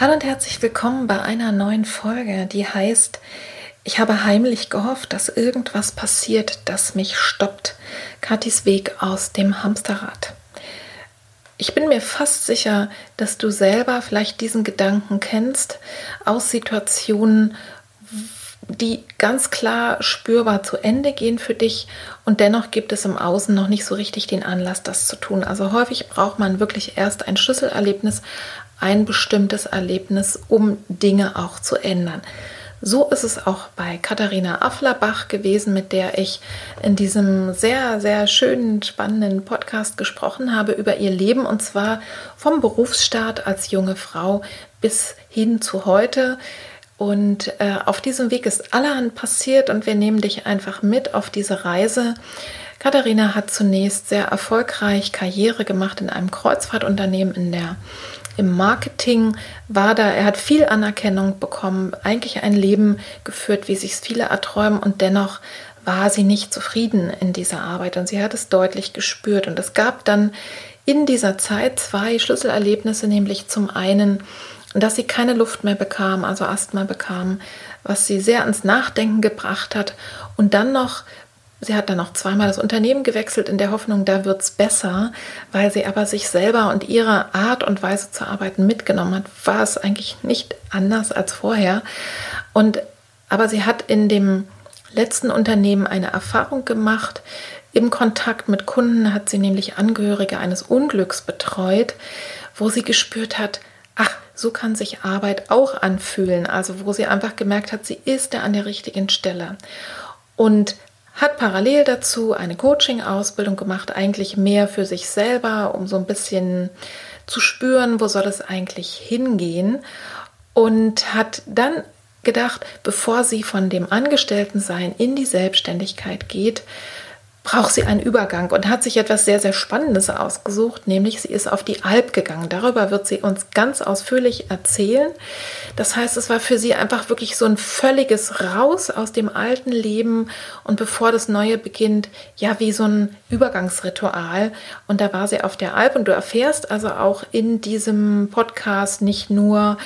Hallo und herzlich willkommen bei einer neuen Folge, die heißt Ich habe heimlich gehofft, dass irgendwas passiert, das mich stoppt. Katis Weg aus dem Hamsterrad. Ich bin mir fast sicher, dass du selber vielleicht diesen Gedanken kennst aus Situationen, die ganz klar spürbar zu Ende gehen für dich und dennoch gibt es im Außen noch nicht so richtig den Anlass, das zu tun. Also häufig braucht man wirklich erst ein Schlüsselerlebnis, ein bestimmtes Erlebnis, um Dinge auch zu ändern. So ist es auch bei Katharina Afflerbach gewesen, mit der ich in diesem sehr, sehr schönen, spannenden Podcast gesprochen habe über ihr Leben und zwar vom Berufsstart als junge Frau bis hin zu heute. Und äh, auf diesem Weg ist allerhand passiert und wir nehmen dich einfach mit auf diese Reise. Katharina hat zunächst sehr erfolgreich Karriere gemacht in einem Kreuzfahrtunternehmen in der im Marketing war da, er hat viel Anerkennung bekommen, eigentlich ein Leben geführt, wie sich viele erträumen und dennoch war sie nicht zufrieden in dieser Arbeit und sie hat es deutlich gespürt und es gab dann in dieser Zeit zwei Schlüsselerlebnisse, nämlich zum einen, dass sie keine Luft mehr bekam, also Asthma bekam, was sie sehr ans Nachdenken gebracht hat und dann noch Sie hat dann noch zweimal das Unternehmen gewechselt in der Hoffnung, da wird es besser, weil sie aber sich selber und ihre Art und Weise zu arbeiten mitgenommen hat, war es eigentlich nicht anders als vorher. Und aber sie hat in dem letzten Unternehmen eine Erfahrung gemacht. Im Kontakt mit Kunden hat sie nämlich Angehörige eines Unglücks betreut, wo sie gespürt hat, ach, so kann sich Arbeit auch anfühlen. Also wo sie einfach gemerkt hat, sie ist da an der richtigen Stelle. Und hat parallel dazu eine Coaching-Ausbildung gemacht, eigentlich mehr für sich selber, um so ein bisschen zu spüren, wo soll es eigentlich hingehen. Und hat dann gedacht, bevor sie von dem Angestelltensein in die Selbstständigkeit geht, braucht sie einen Übergang und hat sich etwas sehr, sehr Spannendes ausgesucht, nämlich sie ist auf die Alp gegangen. Darüber wird sie uns ganz ausführlich erzählen. Das heißt, es war für sie einfach wirklich so ein völliges Raus aus dem alten Leben und bevor das Neue beginnt, ja, wie so ein Übergangsritual. Und da war sie auf der Alp und du erfährst also auch in diesem Podcast nicht nur,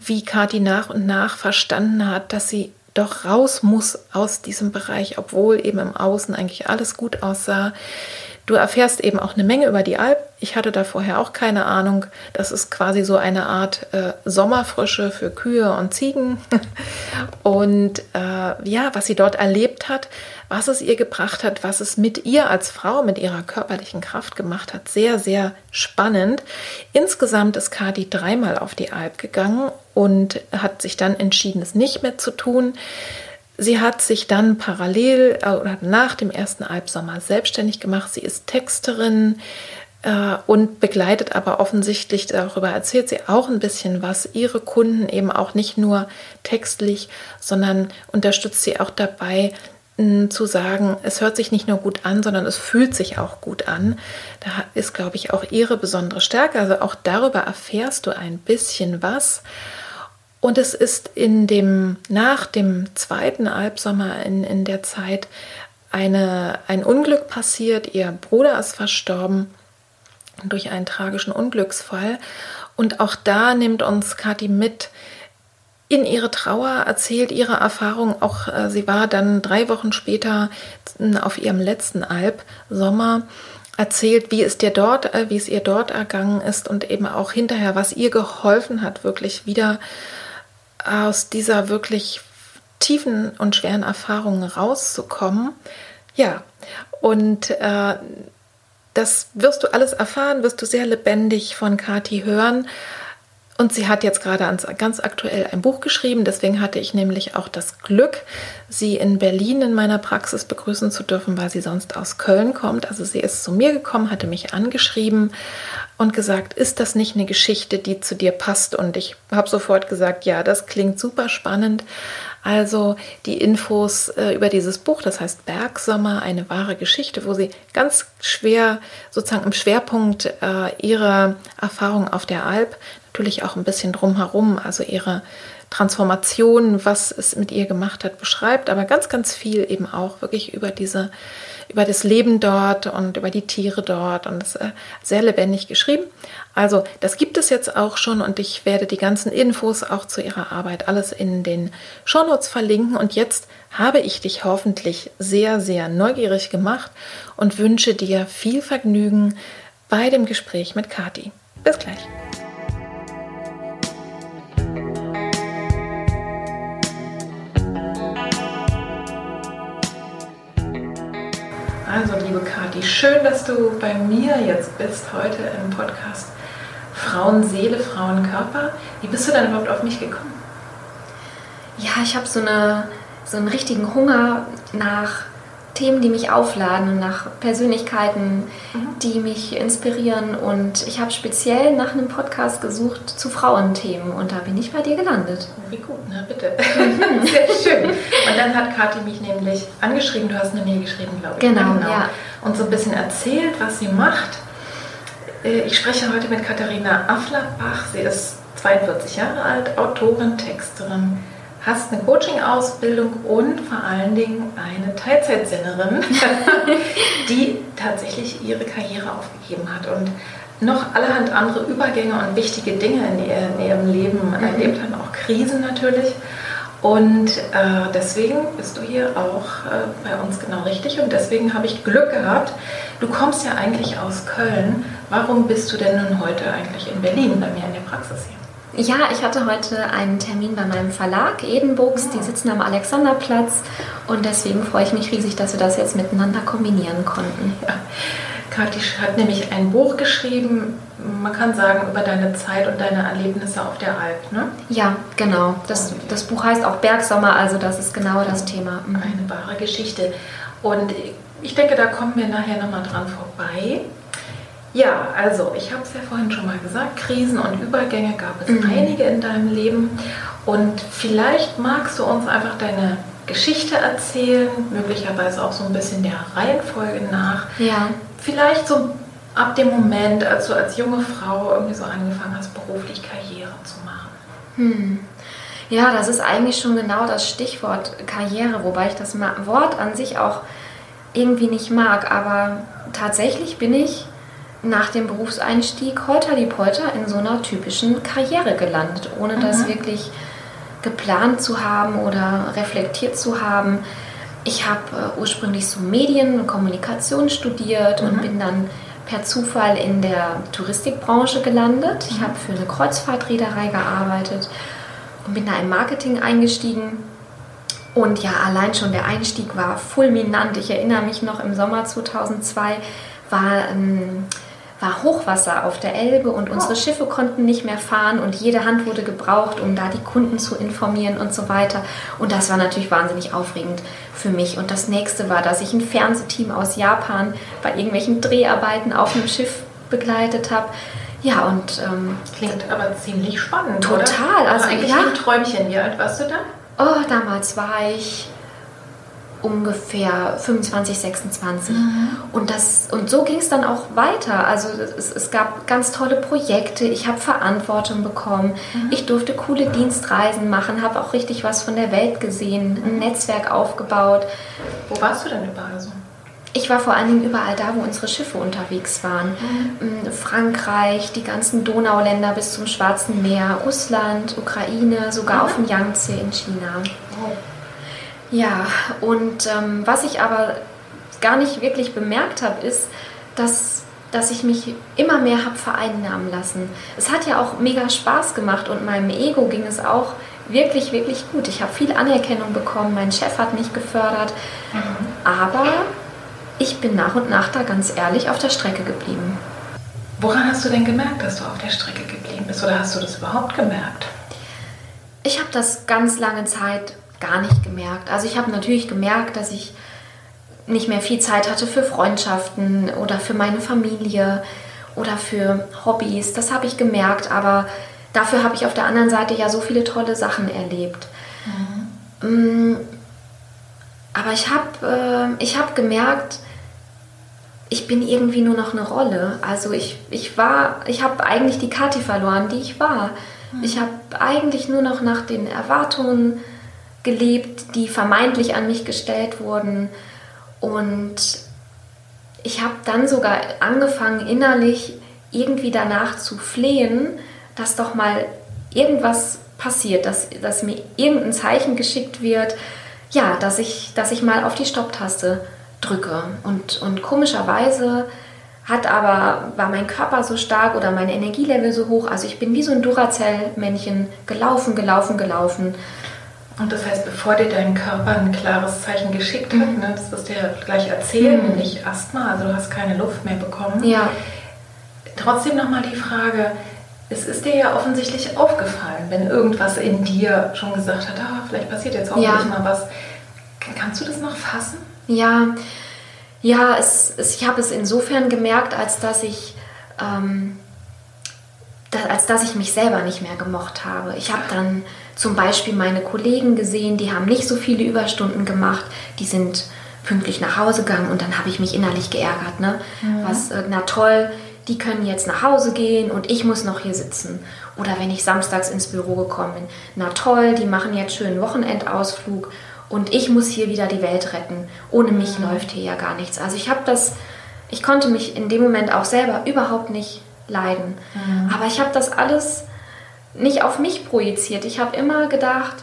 wie Kathi nach und nach verstanden hat, dass sie doch raus muss aus diesem Bereich, obwohl eben im Außen eigentlich alles gut aussah. Du erfährst eben auch eine Menge über die Alp. Ich hatte da vorher auch keine Ahnung. Das ist quasi so eine Art äh, Sommerfrische für Kühe und Ziegen. und äh, ja, was sie dort erlebt hat, was es ihr gebracht hat, was es mit ihr als Frau, mit ihrer körperlichen Kraft gemacht hat, sehr, sehr spannend. Insgesamt ist Kadi dreimal auf die Alp gegangen und hat sich dann entschieden, es nicht mehr zu tun. Sie hat sich dann parallel äh, oder nach dem ersten Albsommer selbstständig gemacht. Sie ist Texterin äh, und begleitet aber offensichtlich, darüber erzählt sie auch ein bisschen was, ihre Kunden eben auch nicht nur textlich, sondern unterstützt sie auch dabei, zu sagen, es hört sich nicht nur gut an, sondern es fühlt sich auch gut an. Da ist, glaube ich, auch ihre besondere Stärke. Also auch darüber erfährst du ein bisschen was. Und es ist in dem, nach dem zweiten Albsommer in, in der Zeit eine, ein Unglück passiert. Ihr Bruder ist verstorben durch einen tragischen Unglücksfall. Und auch da nimmt uns Kathi mit in ihre Trauer, erzählt ihre Erfahrung. Auch äh, sie war dann drei Wochen später auf ihrem letzten Albsommer erzählt, wie es dir dort, äh, wie es ihr dort ergangen ist und eben auch hinterher, was ihr geholfen hat, wirklich wieder aus dieser wirklich tiefen und schweren Erfahrungen rauszukommen. Ja, und äh, das wirst du alles erfahren, wirst du sehr lebendig von Kati hören. Und sie hat jetzt gerade ganz aktuell ein Buch geschrieben. Deswegen hatte ich nämlich auch das Glück, sie in Berlin in meiner Praxis begrüßen zu dürfen, weil sie sonst aus Köln kommt. Also sie ist zu mir gekommen, hatte mich angeschrieben und gesagt, ist das nicht eine Geschichte, die zu dir passt? Und ich habe sofort gesagt, ja, das klingt super spannend. Also die Infos äh, über dieses Buch, das heißt Bergsommer, eine wahre Geschichte, wo sie ganz schwer sozusagen im Schwerpunkt äh, ihrer Erfahrung auf der Alp, natürlich auch ein bisschen drumherum, also ihre Transformation, was es mit ihr gemacht hat, beschreibt, aber ganz, ganz viel eben auch wirklich über diese, über das Leben dort und über die Tiere dort und das äh, sehr lebendig geschrieben. Also das gibt es jetzt auch schon und ich werde die ganzen Infos auch zu ihrer Arbeit alles in den Shownotes verlinken und jetzt habe ich dich hoffentlich sehr, sehr neugierig gemacht und wünsche dir viel Vergnügen bei dem Gespräch mit Kati. Bis gleich. Also, liebe Kathi, schön, dass du bei mir jetzt bist, heute im Podcast Frauenseele, Frauenkörper. Wie bist du denn überhaupt auf mich gekommen? Ja, ich habe so, eine, so einen richtigen Hunger nach Themen, die mich aufladen und nach Persönlichkeiten, mhm. die mich inspirieren. Und ich habe speziell nach einem Podcast gesucht zu Frauenthemen und da bin ich bei dir gelandet. Wie gut, na bitte. Mhm. Sehr schön. Und dann hat Kathi mich nämlich angeschrieben, du hast eine Mail geschrieben, glaube ich. Ne? Genau, genau. Ja. Und so ein bisschen erzählt, was sie macht. Äh, ich spreche heute mit Katharina Afflerbach. Sie ist 42 Jahre alt, Autorin, Texterin hast eine Coaching-Ausbildung und vor allen Dingen eine Teilzeitsennerin, die tatsächlich ihre Karriere aufgegeben hat und noch allerhand andere Übergänge und wichtige Dinge in ihrem Leben mhm. erlebt hat, auch Krisen natürlich. Und äh, deswegen bist du hier auch äh, bei uns genau richtig und deswegen habe ich Glück gehabt. Du kommst ja eigentlich aus Köln. Warum bist du denn nun heute eigentlich in Berlin bei mir in der Praxis hier? Ja, ich hatte heute einen Termin bei meinem Verlag Edenbooks. Die sitzen am Alexanderplatz und deswegen freue ich mich riesig, dass wir das jetzt miteinander kombinieren konnten. Ja. Kathi hat nämlich ein Buch geschrieben, man kann sagen, über deine Zeit und deine Erlebnisse auf der Alp, ne? Ja, genau. Das, das Buch heißt auch Bergsommer, also das ist genau das Thema. Mhm. Eine wahre Geschichte. Und ich denke, da kommen wir nachher nochmal dran vorbei. Ja, also ich habe es ja vorhin schon mal gesagt, Krisen und Übergänge gab es mhm. einige in deinem Leben. Und vielleicht magst du uns einfach deine Geschichte erzählen, möglicherweise auch so ein bisschen der Reihenfolge nach. Ja. Vielleicht so ab dem Moment, als du als junge Frau irgendwie so angefangen hast, beruflich Karriere zu machen. Hm. Ja, das ist eigentlich schon genau das Stichwort Karriere, wobei ich das Wort an sich auch irgendwie nicht mag. Aber tatsächlich bin ich nach dem Berufseinstieg holter die Polter in so einer typischen Karriere gelandet, ohne das mhm. wirklich geplant zu haben oder reflektiert zu haben. Ich habe äh, ursprünglich so Medien und Kommunikation studiert mhm. und bin dann per Zufall in der Touristikbranche gelandet. Ich mhm. habe für eine Kreuzfahrtreederei gearbeitet und bin da im Marketing eingestiegen. Und ja, allein schon der Einstieg war fulminant. Ich erinnere mich noch im Sommer 2002 war ähm, war Hochwasser auf der Elbe und unsere oh. Schiffe konnten nicht mehr fahren und jede Hand wurde gebraucht, um da die Kunden zu informieren und so weiter. Und das war natürlich wahnsinnig aufregend für mich. Und das nächste war, dass ich ein Fernsehteam aus Japan bei irgendwelchen Dreharbeiten auf einem Schiff begleitet habe. Ja, und. Ähm, Klingt aber ziemlich spannend. Total. Oder? Also, eigentlich ja, ein Träumchen. Wie alt warst du da? Oh, damals war ich ungefähr 25, 26. Mhm. Und, das, und so ging es dann auch weiter. Also es, es gab ganz tolle Projekte, ich habe Verantwortung bekommen, mhm. ich durfte coole Dienstreisen machen, habe auch richtig was von der Welt gesehen, ein Netzwerk aufgebaut. Wo warst du denn überall so? Ich war vor allen Dingen überall da, wo unsere Schiffe unterwegs waren. Mhm. Frankreich, die ganzen Donauländer bis zum Schwarzen Meer, Russland, Ukraine, sogar mhm. auf dem Yangtze in China. Oh. Ja, und ähm, was ich aber gar nicht wirklich bemerkt habe, ist, dass, dass ich mich immer mehr habe vereinnahmen lassen. Es hat ja auch mega Spaß gemacht und meinem Ego ging es auch wirklich, wirklich gut. Ich habe viel Anerkennung bekommen, mein Chef hat mich gefördert, mhm. aber ich bin nach und nach da ganz ehrlich auf der Strecke geblieben. Woran hast du denn gemerkt, dass du auf der Strecke geblieben bist oder hast du das überhaupt gemerkt? Ich habe das ganz lange Zeit gar nicht gemerkt. Also ich habe natürlich gemerkt, dass ich nicht mehr viel Zeit hatte für Freundschaften oder für meine Familie oder für Hobbys. Das habe ich gemerkt, aber dafür habe ich auf der anderen Seite ja so viele tolle Sachen erlebt. Mhm. Aber ich habe äh, hab gemerkt, ich bin irgendwie nur noch eine Rolle. Also ich, ich war, ich habe eigentlich die Karte verloren, die ich war. Mhm. Ich habe eigentlich nur noch nach den Erwartungen gelebt, die vermeintlich an mich gestellt wurden. Und ich habe dann sogar angefangen, innerlich irgendwie danach zu flehen, dass doch mal irgendwas passiert, dass, dass mir irgendein Zeichen geschickt wird, ja, dass ich, dass ich mal auf die Stopptaste drücke. Und, und komischerweise hat aber, war mein Körper so stark oder mein Energielevel so hoch, also ich bin wie so ein Duracell-Männchen gelaufen, gelaufen, gelaufen. Und das heißt, bevor dir dein Körper ein klares Zeichen geschickt hat, mhm. ne, das wirst du ja gleich erzählen, mhm. nicht Asthma, also du hast keine Luft mehr bekommen. Ja. Trotzdem nochmal die Frage, es ist dir ja offensichtlich aufgefallen, wenn irgendwas in dir schon gesagt hat, ah, vielleicht passiert jetzt hoffentlich ja. mal was. Kannst du das noch fassen? Ja, ja es, es, ich habe es insofern gemerkt, als dass ich... Ähm, als dass ich mich selber nicht mehr gemocht habe. Ich habe dann zum Beispiel meine Kollegen gesehen, die haben nicht so viele Überstunden gemacht, die sind pünktlich nach Hause gegangen und dann habe ich mich innerlich geärgert. Ne? Mhm. Was, äh, na toll, die können jetzt nach Hause gehen und ich muss noch hier sitzen. Oder wenn ich samstags ins Büro gekommen bin, na toll, die machen jetzt schön Wochenendausflug und ich muss hier wieder die Welt retten. Ohne mich mhm. läuft hier ja gar nichts. Also ich habe das, ich konnte mich in dem Moment auch selber überhaupt nicht leiden. Mhm. Aber ich habe das alles nicht auf mich projiziert. Ich habe immer gedacht,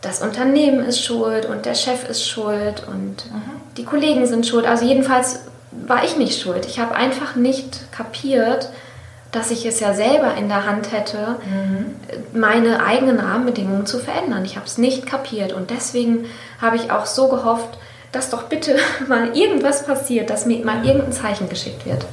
das Unternehmen ist schuld und der Chef ist schuld und mhm. die Kollegen sind schuld. Also jedenfalls war ich nicht schuld. Ich habe einfach nicht kapiert, dass ich es ja selber in der Hand hätte, mhm. meine eigenen Rahmenbedingungen zu verändern. Ich habe es nicht kapiert und deswegen habe ich auch so gehofft, dass doch bitte mal irgendwas passiert, dass mir mal irgendein Zeichen geschickt wird.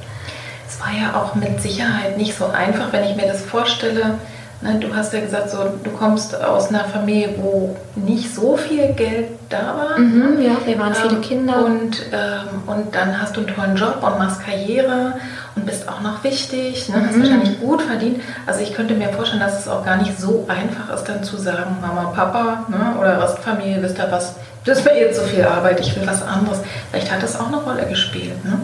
Es war ja auch mit Sicherheit nicht so einfach, wenn ich mir das vorstelle. Ne, du hast ja gesagt, so, du kommst aus einer Familie, wo nicht so viel Geld da war. Mhm, ja, wir waren viele ähm, Kinder. Und, ähm, und dann hast du einen tollen Job und machst Karriere und bist auch noch wichtig, ne, hast mhm. wahrscheinlich gut verdient. Also ich könnte mir vorstellen, dass es auch gar nicht so einfach ist, dann zu sagen, Mama, Papa ne, oder Restfamilie, wisst ihr was, das ist mir jetzt so viel Arbeit, ich will was anderes. Vielleicht hat das auch eine Rolle gespielt. Ne?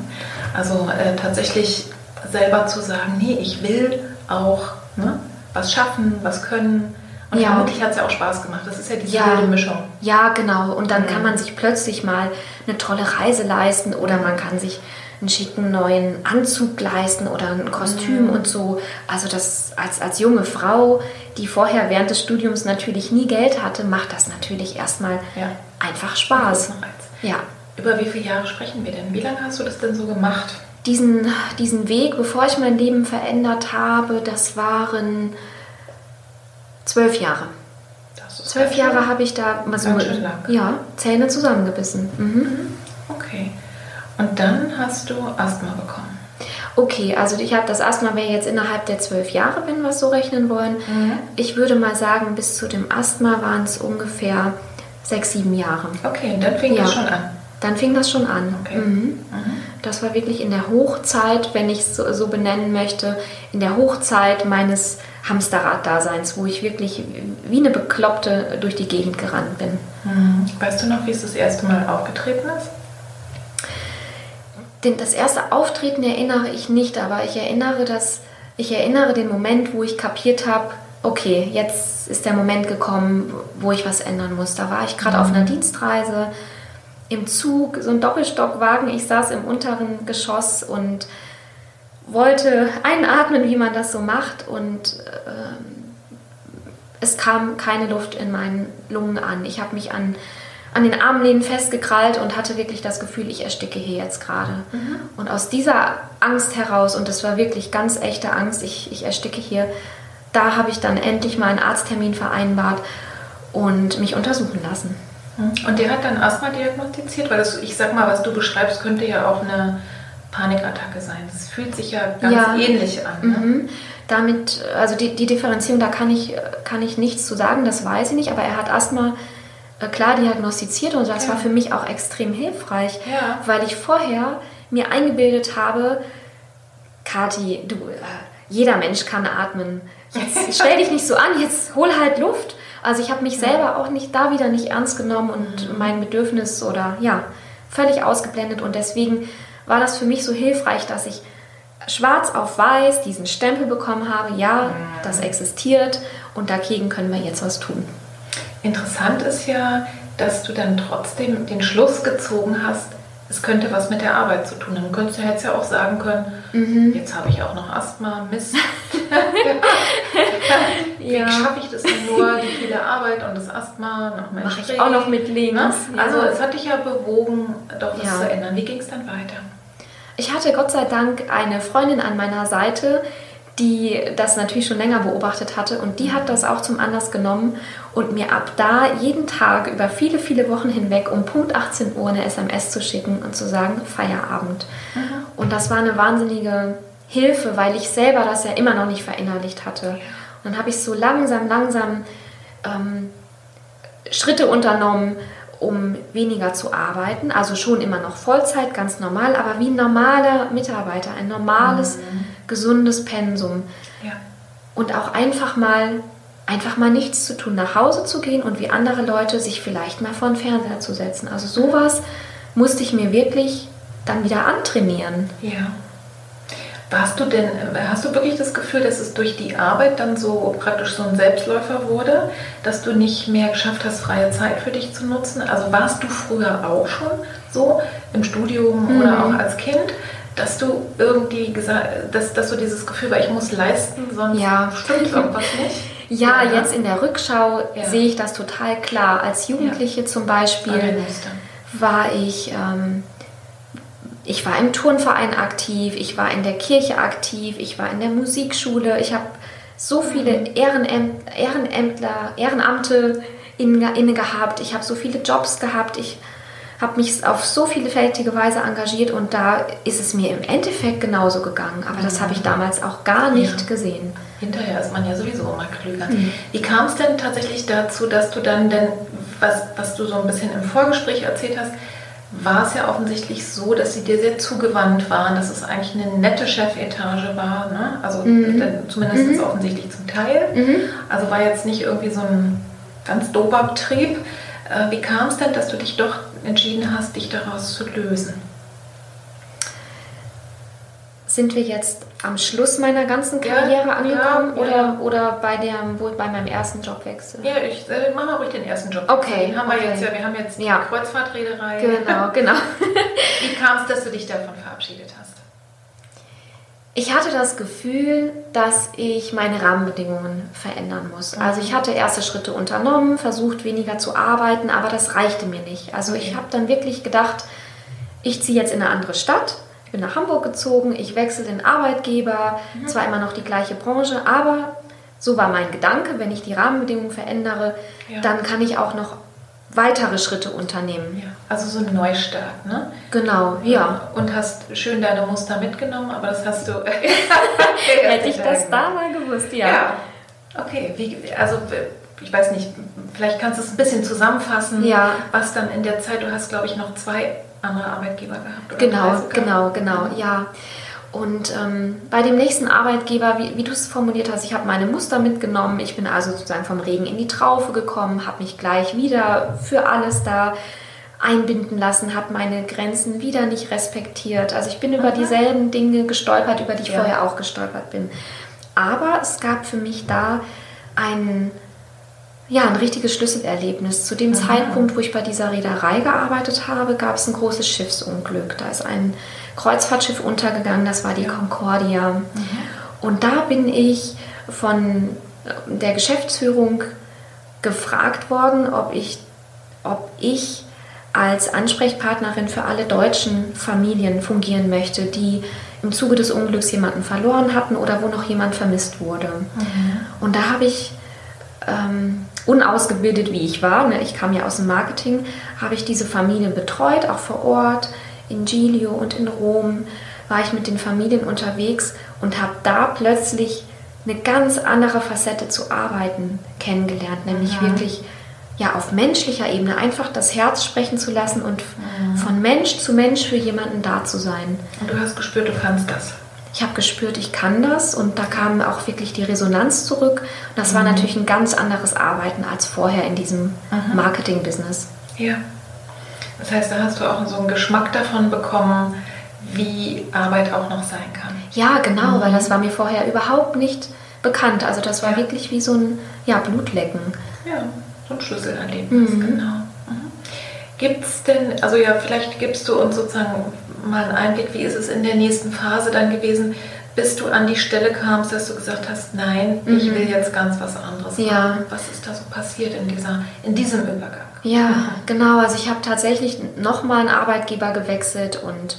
Also äh, tatsächlich selber zu sagen, nee, ich will auch ne, was schaffen, was können. Und ja. vermutlich hat es ja auch Spaß gemacht. Das ist ja diese ja. wilde Mischung. Ja, genau. Und dann mhm. kann man sich plötzlich mal eine tolle Reise leisten oder man kann sich einen schicken neuen Anzug leisten oder ein Kostüm mhm. und so. Also das als, als junge Frau, die vorher während des Studiums natürlich nie Geld hatte, macht das natürlich erstmal ja. einfach Spaß. Ja. Über wie viele Jahre sprechen wir denn? Wie lange hast du das denn so gemacht? Diesen, diesen Weg, bevor ich mein Leben verändert habe, das waren zwölf Jahre. Zwölf Jahre habe ich da mal so ja, Zähne zusammengebissen. Mhm. mhm. Okay. Und dann hast du Asthma bekommen. Okay, also ich habe das Asthma wäre jetzt innerhalb der zwölf Jahre, wenn wir es so rechnen wollen. Mhm. Ich würde mal sagen, bis zu dem Asthma waren es ungefähr sechs, sieben Jahre. Okay, und dann fing ja. das schon an. Dann fing das schon an. Okay. Mhm. Das war wirklich in der Hochzeit, wenn ich es so, so, benennen möchte, in der Hochzeit meines Hamsterrad-Daseins, wo ich wirklich wie eine Bekloppte durch die Gegend gerannt bin. Mhm. Weißt du noch, wie es das erste Mal aufgetreten ist? Den, das erste Auftreten erinnere ich nicht, aber ich erinnere, dass, ich erinnere den Moment, wo ich kapiert habe, okay, jetzt ist der Moment gekommen, wo ich was ändern muss. Da war ich gerade mhm. auf einer Dienstreise im Zug, so ein Doppelstockwagen. Ich saß im unteren Geschoss und wollte einatmen, wie man das so macht. Und äh, es kam keine Luft in meinen Lungen an. Ich habe mich an an den Armlehnen festgekrallt und hatte wirklich das Gefühl, ich ersticke hier jetzt gerade. Mhm. Und aus dieser Angst heraus, und das war wirklich ganz echte Angst, ich, ich ersticke hier, da habe ich dann endlich mal einen Arzttermin vereinbart und mich untersuchen lassen. Und der hat dann Asthma diagnostiziert, weil das, ich sag mal, was du beschreibst, könnte ja auch eine Panikattacke sein. Das fühlt sich ja ganz ja. ähnlich an. Ne? Mhm. Damit, also die, die Differenzierung, da kann ich, kann ich nichts zu sagen, das weiß ich nicht, aber er hat Asthma äh, klar diagnostiziert und das ja. war für mich auch extrem hilfreich, ja. weil ich vorher mir eingebildet habe, Kathi, du, äh, jeder Mensch kann atmen. Jetzt stell dich nicht so an, jetzt hol halt Luft. Also ich habe mich selber auch nicht da wieder nicht ernst genommen und mhm. mein Bedürfnis oder ja, völlig ausgeblendet und deswegen war das für mich so hilfreich, dass ich schwarz auf weiß diesen Stempel bekommen habe, ja, das existiert und dagegen können wir jetzt was tun. Interessant ist ja, dass du dann trotzdem den Schluss gezogen hast, es könnte was mit der Arbeit zu tun haben. Du könntest ja jetzt ja auch sagen können, mhm. jetzt habe ich auch noch Asthma, Mist. Wie ja. schaffe ich das denn nur, die viele Arbeit und das Asthma noch mehr Mache ich auch noch mit links. Ne? Also es hat dich ja bewogen, doch was zu ändern. Wie ging es dann weiter? Ich hatte Gott sei Dank eine Freundin an meiner Seite, die das natürlich schon länger beobachtet hatte und die hat das auch zum Anlass genommen und mir ab da jeden Tag über viele, viele Wochen hinweg um Punkt 18 Uhr eine SMS zu schicken und zu sagen, Feierabend. Mhm. Und das war eine wahnsinnige Hilfe, weil ich selber das ja immer noch nicht verinnerlicht hatte. Dann habe ich so langsam, langsam ähm, Schritte unternommen, um weniger zu arbeiten. Also schon immer noch Vollzeit, ganz normal, aber wie ein normaler Mitarbeiter, ein normales, mhm. gesundes Pensum. Ja. Und auch einfach mal, einfach mal nichts zu tun, nach Hause zu gehen und wie andere Leute sich vielleicht mal vor den Fernseher zu setzen. Also sowas musste ich mir wirklich dann wieder antrainieren. Ja. Warst du denn, hast du wirklich das Gefühl, dass es durch die Arbeit dann so praktisch so ein Selbstläufer wurde, dass du nicht mehr geschafft hast, freie Zeit für dich zu nutzen? Also warst du früher auch schon so im Studium mhm. oder auch als Kind, dass du irgendwie gesagt, dass, dass du dieses Gefühl war, ich muss leisten, sonst ja. stimmt irgendwas nicht? Ja, ja, jetzt in der Rückschau ja. sehe ich das total klar. Als Jugendliche zum Beispiel war ich ähm, ich war im Turnverein aktiv, ich war in der Kirche aktiv, ich war in der Musikschule, ich habe so viele mhm. Ehrenämtler, Ehrenamte inne, inne gehabt, ich habe so viele Jobs gehabt, ich habe mich auf so vielfältige Weise engagiert und da ist es mir im Endeffekt genauso gegangen. Aber das habe ich mhm. damals auch gar nicht ja. gesehen. Hinterher ist man ja sowieso immer klüger. Mhm. Wie kam es denn tatsächlich dazu, dass du dann denn, was, was du so ein bisschen im Vorgespräch erzählt hast, war es ja offensichtlich so, dass sie dir sehr zugewandt waren, dass es eigentlich eine nette Chefetage war. Ne? Also mhm. zumindest mhm. offensichtlich zum Teil. Mhm. Also war jetzt nicht irgendwie so ein ganz dober Betrieb. Äh, wie kam es denn, dass du dich doch entschieden hast, dich daraus zu lösen? Sind wir jetzt am Schluss meiner ganzen Karriere ja, angekommen ja, oder, ja. oder bei, dem, wo, bei meinem ersten Jobwechsel? Ja, ich äh, mache ruhig den ersten Job. Okay. Den haben okay. wir jetzt ja, wir haben jetzt die Kreuzfahrtreederei. Genau, genau. Wie kam es, dass du dich davon verabschiedet hast? Ich hatte das Gefühl, dass ich meine Rahmenbedingungen verändern muss. Mhm. Also ich hatte erste Schritte unternommen, versucht weniger zu arbeiten, aber das reichte mir nicht. Also okay. ich habe dann wirklich gedacht, ich ziehe jetzt in eine andere Stadt bin nach Hamburg gezogen, ich wechsle den Arbeitgeber, mhm. zwar immer noch die gleiche Branche, aber so war mein Gedanke, wenn ich die Rahmenbedingungen verändere, ja. dann kann ich auch noch weitere Schritte unternehmen. Ja, also so ein Neustart, ne? Genau, ja. Und hast schön deine Muster mitgenommen, aber das hast du. Hätte ich das da mal gewusst, ja. Ja, okay. Wie, also ich weiß nicht, vielleicht kannst du es ein bisschen zusammenfassen, ja. was dann in der Zeit, du hast glaube ich noch zwei andere Arbeitgeber gehabt? genau, genau, genau, ja. Und ähm, bei dem nächsten Arbeitgeber, wie, wie du es formuliert hast, ich habe meine Muster mitgenommen. Ich bin also sozusagen vom Regen in die Traufe gekommen, habe mich gleich wieder für alles da einbinden lassen, habe meine Grenzen wieder nicht respektiert. Also ich bin über dieselben Dinge gestolpert, über die ich ja. vorher auch gestolpert bin. Aber es gab für mich da einen ja, ein richtiges Schlüsselerlebnis. Zu dem mhm. Zeitpunkt, wo ich bei dieser Reederei gearbeitet habe, gab es ein großes Schiffsunglück. Da ist ein Kreuzfahrtschiff untergegangen, das war die. Concordia. Mhm. Und da bin ich von der Geschäftsführung gefragt worden, ob ich ob ich als Ansprechpartnerin für alle deutschen Familien fungieren möchte, die im Zuge des Unglücks jemanden verloren hatten oder wo noch jemand vermisst wurde. Mhm. Und da habe ich ähm, unausgebildet, wie ich war, ne, ich kam ja aus dem Marketing, habe ich diese Familien betreut, auch vor Ort, in Giglio und in Rom war ich mit den Familien unterwegs und habe da plötzlich eine ganz andere Facette zu arbeiten kennengelernt, nämlich mhm. wirklich ja auf menschlicher Ebene einfach das Herz sprechen zu lassen und mhm. von Mensch zu Mensch für jemanden da zu sein. Und du hast gespürt, du kannst das. Ich habe gespürt, ich kann das und da kam auch wirklich die Resonanz zurück. Und das mhm. war natürlich ein ganz anderes Arbeiten als vorher in diesem mhm. Marketing-Business. Ja. Das heißt, da hast du auch so einen Geschmack davon bekommen, wie Arbeit auch noch sein kann. Ja, genau, mhm. weil das war mir vorher überhaupt nicht bekannt. Also das war ja. wirklich wie so ein ja, Blutlecken. Ja so ein Schlüsselerlebnis, mhm. genau. Mhm. Gibt es denn, also ja, vielleicht gibst du uns sozusagen mal einen Einblick, wie ist es in der nächsten Phase dann gewesen, bis du an die Stelle kamst, dass du gesagt hast, nein, mhm. ich will jetzt ganz was anderes ja. machen. Was ist da so passiert in, dieser, in diesem Übergang? Ja, genau. Also ich habe tatsächlich nochmal einen Arbeitgeber gewechselt und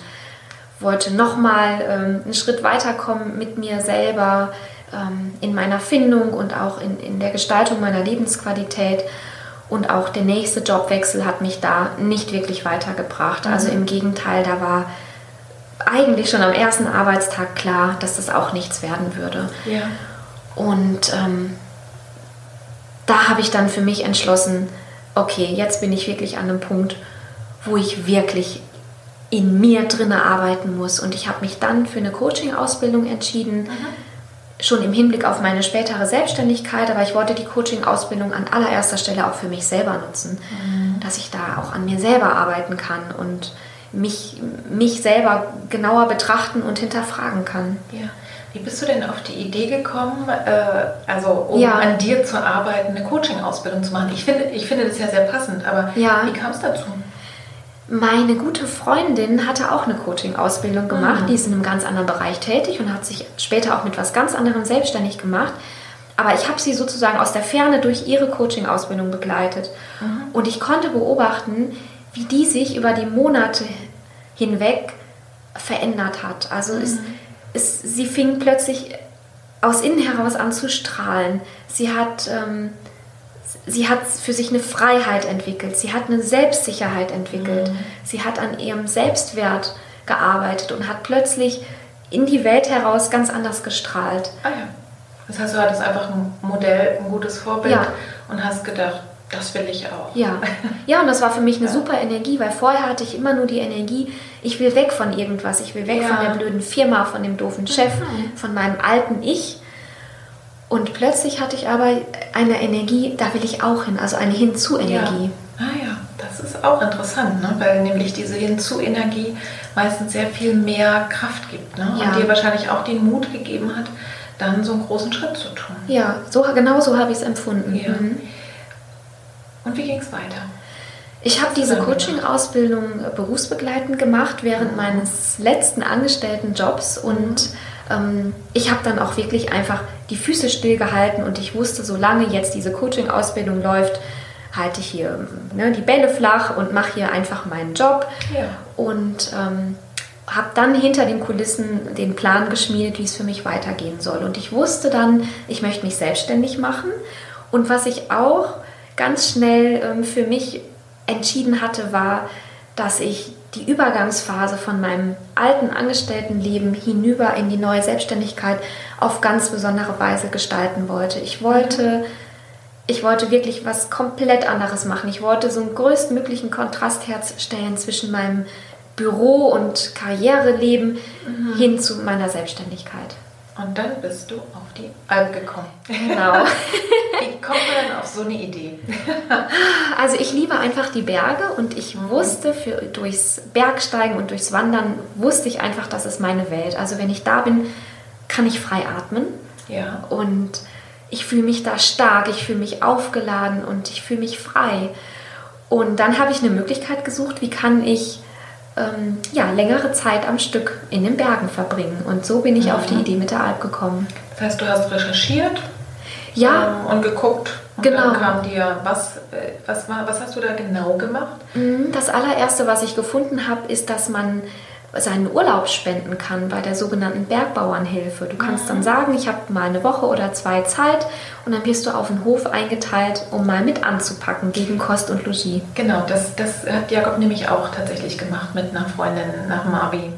wollte nochmal ähm, einen Schritt weiterkommen mit mir selber ähm, in meiner Findung und auch in, in der Gestaltung meiner Lebensqualität. Und auch der nächste Jobwechsel hat mich da nicht wirklich weitergebracht. Mhm. Also im Gegenteil, da war eigentlich schon am ersten Arbeitstag klar, dass das auch nichts werden würde. Ja. Und ähm, da habe ich dann für mich entschlossen, okay, jetzt bin ich wirklich an einem Punkt, wo ich wirklich in mir drinne arbeiten muss. Und ich habe mich dann für eine Coaching-Ausbildung entschieden. Mhm schon im Hinblick auf meine spätere Selbstständigkeit, aber ich wollte die Coaching-Ausbildung an allererster Stelle auch für mich selber nutzen, mhm. dass ich da auch an mir selber arbeiten kann und mich, mich selber genauer betrachten und hinterfragen kann. Ja. Wie bist du denn auf die Idee gekommen, äh, also um ja. an dir zu arbeiten, eine Coaching-Ausbildung zu machen? Ich finde, ich finde das ja sehr passend, aber ja. wie kam es dazu? Meine gute Freundin hatte auch eine Coaching-Ausbildung gemacht. Mhm. Die ist in einem ganz anderen Bereich tätig und hat sich später auch mit was ganz anderem selbstständig gemacht. Aber ich habe sie sozusagen aus der Ferne durch ihre Coaching-Ausbildung begleitet. Mhm. Und ich konnte beobachten, wie die sich über die Monate hinweg verändert hat. Also mhm. es, es, sie fing plötzlich aus innen heraus an zu strahlen. Sie hat ähm, sie hat für sich eine Freiheit entwickelt, sie hat eine Selbstsicherheit entwickelt, mhm. sie hat an ihrem Selbstwert gearbeitet und hat plötzlich in die Welt heraus ganz anders gestrahlt. Ah ja. Das heißt, du hattest einfach ein Modell, ein gutes Vorbild ja. und hast gedacht, das will ich auch. Ja. ja, und das war für mich eine ja. super Energie, weil vorher hatte ich immer nur die Energie, ich will weg von irgendwas, ich will weg ja. von der blöden Firma, von dem doofen Chef, mhm. von meinem alten Ich und plötzlich hatte ich aber eine Energie, da will ich auch hin, also eine Hinzu-Energie. Ja. Ah ja, das ist auch interessant, ne? weil nämlich diese Hinzu-Energie meistens sehr viel mehr Kraft gibt ne? Ja. und dir wahrscheinlich auch den Mut gegeben hat, dann so einen großen Schritt zu tun. Ja, so, genau so habe ich es empfunden. Ja. Mhm. Und wie ging es weiter? Ich habe diese Coaching-Ausbildung berufsbegleitend gemacht während mhm. meines letzten Angestelltenjobs und mhm ähm, ich habe dann auch wirklich einfach die Füße stillgehalten und ich wusste, solange jetzt diese Coaching-Ausbildung läuft, halte ich hier ne, die Bälle flach und mache hier einfach meinen Job. Ja. Und ähm, habe dann hinter den Kulissen den Plan geschmiedet, wie es für mich weitergehen soll. Und ich wusste dann, ich möchte mich selbstständig machen. Und was ich auch ganz schnell ähm, für mich entschieden hatte, war, dass ich die Übergangsphase von meinem alten Angestelltenleben hinüber in die neue Selbstständigkeit auf ganz besondere Weise gestalten wollte. Ich wollte, ich wollte wirklich was komplett anderes machen. Ich wollte so einen größtmöglichen Kontrast herstellen zwischen meinem Büro- und Karriereleben mhm. hin zu meiner Selbstständigkeit. Und dann bist du auf die Alp gekommen. Genau. Wie kommt man denn auf so eine Idee? also ich liebe einfach die Berge und ich wusste für, durchs Bergsteigen und durchs Wandern, wusste ich einfach, das ist meine Welt. Also wenn ich da bin, kann ich frei atmen. Ja. Und ich fühle mich da stark, ich fühle mich aufgeladen und ich fühle mich frei. Und dann habe ich eine Möglichkeit gesucht, wie kann ich ähm, ja, längere Zeit am Stück in den Bergen verbringen. Und so bin ich mhm. auf die Idee mit der Alp gekommen. Das heißt, du hast recherchiert? ja. Ähm, und geguckt. Und genau. dann kam dir, was, äh, was, was hast du da genau gemacht? Mhm, das allererste, was ich gefunden habe, ist, dass man seinen Urlaub spenden kann bei der sogenannten Bergbauernhilfe. Du kannst dann sagen, ich habe mal eine Woche oder zwei Zeit und dann wirst du auf den Hof eingeteilt, um mal mit anzupacken gegen Kost und Logis. Genau, das, das hat Jakob nämlich auch tatsächlich gemacht mit einer Freundin nach Marvi.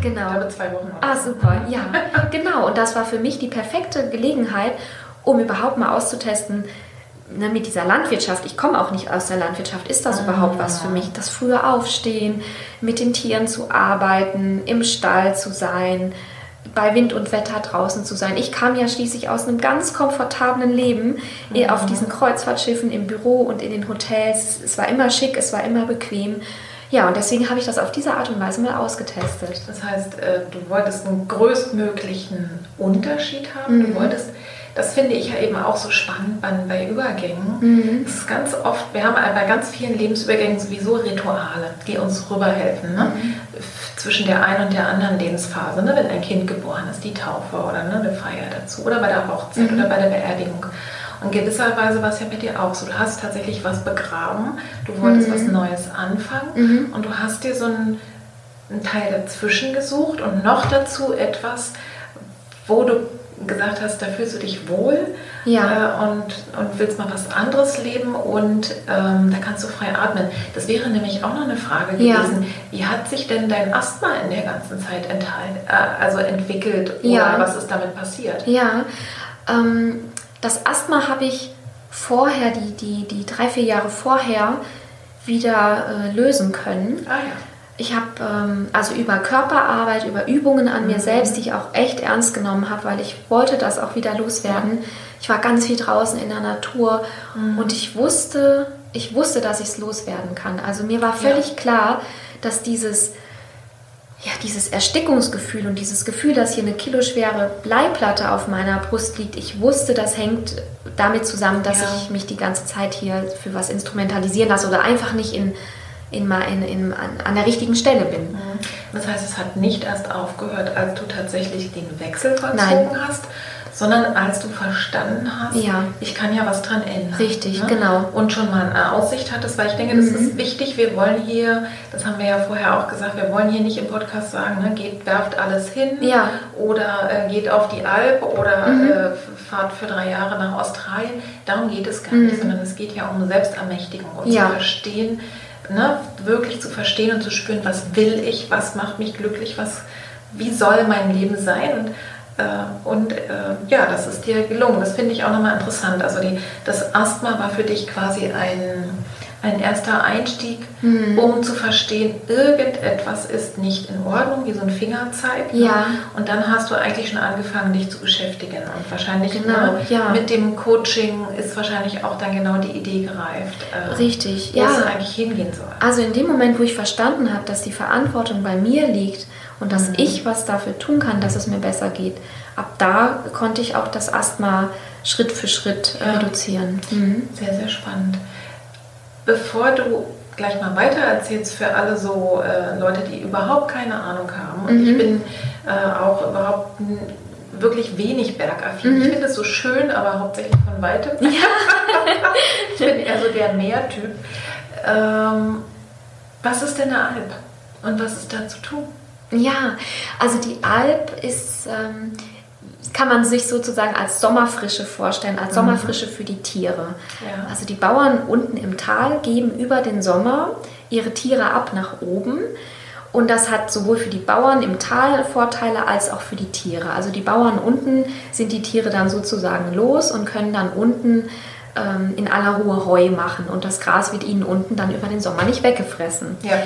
Genau. Ich glaube zwei Wochen. Ah, super, ja. genau, und das war für mich die perfekte Gelegenheit, um überhaupt mal auszutesten, ne, mit dieser Landwirtschaft, ich komme auch nicht aus der Landwirtschaft, ist das ah. überhaupt was für mich? Das frühe Aufstehen, mit den Tieren zu arbeiten, im Stall zu sein, bei Wind und Wetter draußen zu sein. Ich kam ja schließlich aus einem ganz komfortablen Leben mhm. auf diesen Kreuzfahrtschiffen im Büro und in den Hotels. Es war immer schick, es war immer bequem. Ja, und deswegen habe ich das auf diese Art und Weise mal ausgetestet. Das heißt, äh, du wolltest einen größtmöglichen Unterschied haben. Mhm. Du wolltest das finde ich ja eben auch so spannend bei, bei Übergängen. Mhm. Es ist ganz oft, wir haben bei ganz vielen Lebensübergängen sowieso Rituale, die uns rüberhelfen. Ne? Mhm. Zwischen der einen und der anderen Lebensphase. Ne? Wenn ein Kind geboren ist, die Taufe oder ne, eine Feier dazu. Oder bei der Hochzeit mhm. oder bei der Beerdigung. Und gewisserweise war es ja bei dir auch so. Du hast tatsächlich was begraben, du wolltest mhm. was Neues anfangen mhm. und du hast dir so einen, einen Teil dazwischen gesucht und noch dazu etwas, wo du gesagt hast, da fühlst du dich wohl ja. äh, und, und willst mal was anderes leben und ähm, da kannst du frei atmen. Das wäre nämlich auch noch eine Frage gewesen. Ja. Wie hat sich denn dein Asthma in der ganzen Zeit entheilt, äh, also entwickelt oder ja. was ist damit passiert? Ja, ähm, das Asthma habe ich vorher, die, die, die drei, vier Jahre vorher, wieder äh, lösen können. Ah ja. Ich habe ähm, also über Körperarbeit, über Übungen an mir mhm. selbst, die ich auch echt ernst genommen habe, weil ich wollte das auch wieder loswerden. Ich war ganz viel draußen in der Natur mhm. und ich wusste, ich wusste, dass ich es loswerden kann. Also mir war völlig ja. klar, dass dieses ja, dieses Erstickungsgefühl und dieses Gefühl, dass hier eine kiloschwere Bleiplatte auf meiner Brust liegt, ich wusste, das hängt damit zusammen, dass ja. ich mich die ganze Zeit hier für was instrumentalisieren lasse oder einfach nicht in in, in, in, an, an der richtigen Stelle bin. Mhm. Das heißt, es hat nicht erst aufgehört, als du tatsächlich den Wechsel vollzogen Nein. hast, sondern als du verstanden hast, ja. ich kann ja was dran ändern. Richtig, ne? genau. Und schon mal eine Aussicht hattest, weil ich denke, das mhm. ist wichtig. Wir wollen hier, das haben wir ja vorher auch gesagt, wir wollen hier nicht im Podcast sagen, ne, geht, werft alles hin ja. oder äh, geht auf die Alp oder mhm. äh, fahrt für drei Jahre nach Australien. Darum geht es gar nicht, mhm. sondern es geht ja um Selbstermächtigung und zu verstehen, ne, wirklich zu verstehen und zu spüren, was will ich, was macht mich glücklich, was, wie soll mein Leben sein und äh, und äh, ja, das ist dir gelungen. Das finde ich auch nochmal interessant. Also die, das Asthma war für dich quasi ein, ein erster Einstieg, mhm. um zu verstehen, irgendetwas ist nicht in Ordnung, wie so ein Fingerzeig. Ne? Ja. Und dann hast du eigentlich schon angefangen, dich zu beschäftigen. Und wahrscheinlich genau, ne, ja. mit dem Coaching ist wahrscheinlich auch dann genau die Idee gereift. Äh, Richtig, wo ja. es eigentlich hingehen soll. Also in dem Moment, wo ich verstanden habe, dass die Verantwortung bei mir liegt und dass mhm. ich was dafür tun kann, dass es mir besser geht, ab da konnte ich auch das Asthma Schritt für Schritt ja. reduzieren. Mhm. Sehr, sehr spannend. Bevor du gleich mal weiter erzählst für alle so äh, Leute, die überhaupt keine Ahnung haben. Und mhm. ich bin äh, auch überhaupt wirklich wenig bergaffin. Mhm. Ich finde es so schön, aber hauptsächlich von weitem. Ja. ich bin eher so der Meertyp. Ähm, was ist denn eine Alp und was ist da zu tun? Ja, also die Alp ist ähm, kann man sich sozusagen als Sommerfrische vorstellen, als mhm. Sommerfrische für die Tiere. Ja. Also die Bauern unten im Tal geben über den Sommer ihre Tiere ab nach oben. Und das hat sowohl für die Bauern im Tal Vorteile als auch für die Tiere. Also die Bauern unten sind die Tiere dann sozusagen los und können dann unten ähm, in aller Ruhe Heu machen. Und das Gras wird ihnen unten dann über den Sommer nicht weggefressen. Ja.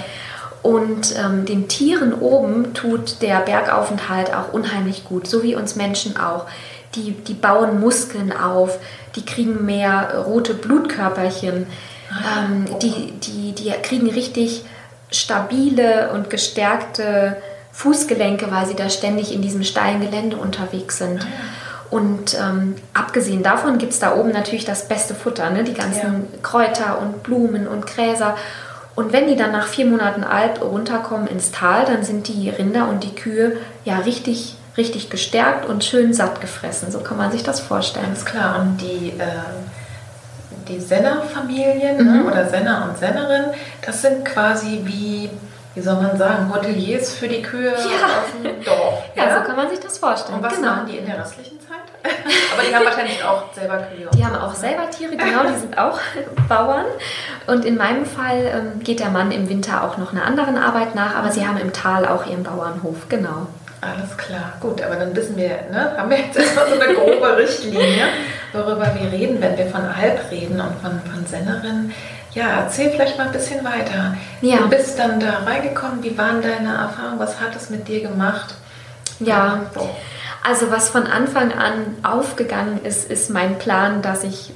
Und ähm, den Tieren oben tut der Bergaufenthalt auch unheimlich gut, so wie uns Menschen auch. Die, die bauen Muskeln auf, die kriegen mehr rote Blutkörperchen, ah, ähm, die, die, die kriegen richtig stabile und gestärkte Fußgelenke, weil sie da ständig in diesem steilen Gelände unterwegs sind. Ah, und ähm, abgesehen davon gibt es da oben natürlich das beste Futter, ne? die ganzen ja. Kräuter und Blumen und Gräser. Und wenn die dann nach vier Monaten Alp runterkommen ins Tal, dann sind die Rinder und die Kühe ja richtig, richtig gestärkt und schön satt gefressen. So kann man sich das vorstellen. Alles klar. Und die, äh, die Senner-Familien ne, mhm. ne, oder Senner und Sennerinnen, das sind quasi wie wie soll man sagen, Hoteliers für die Kühe ja. aus dem Dorf. Ja, ja, so kann man sich das vorstellen. Und was genau. machen die in der restlichen Zeit? Aber die haben wahrscheinlich auch selber Kühe. Die haben auch selber Tiere, genau, die sind auch Bauern. Und in meinem Fall ähm, geht der Mann im Winter auch noch einer anderen Arbeit nach, aber sie haben im Tal auch ihren Bauernhof, genau. Alles klar, gut, aber dann wissen wir, ne, haben wir jetzt erstmal so eine grobe Richtlinie, worüber wir reden, wenn wir von Alp reden und von, von Sennerinnen. Ja, erzähl vielleicht mal ein bisschen weiter. Ja. Du bist dann da reingekommen. Wie waren deine Erfahrungen? Was hat es mit dir gemacht? Ja, also was von Anfang an aufgegangen ist, ist mein Plan, dass ich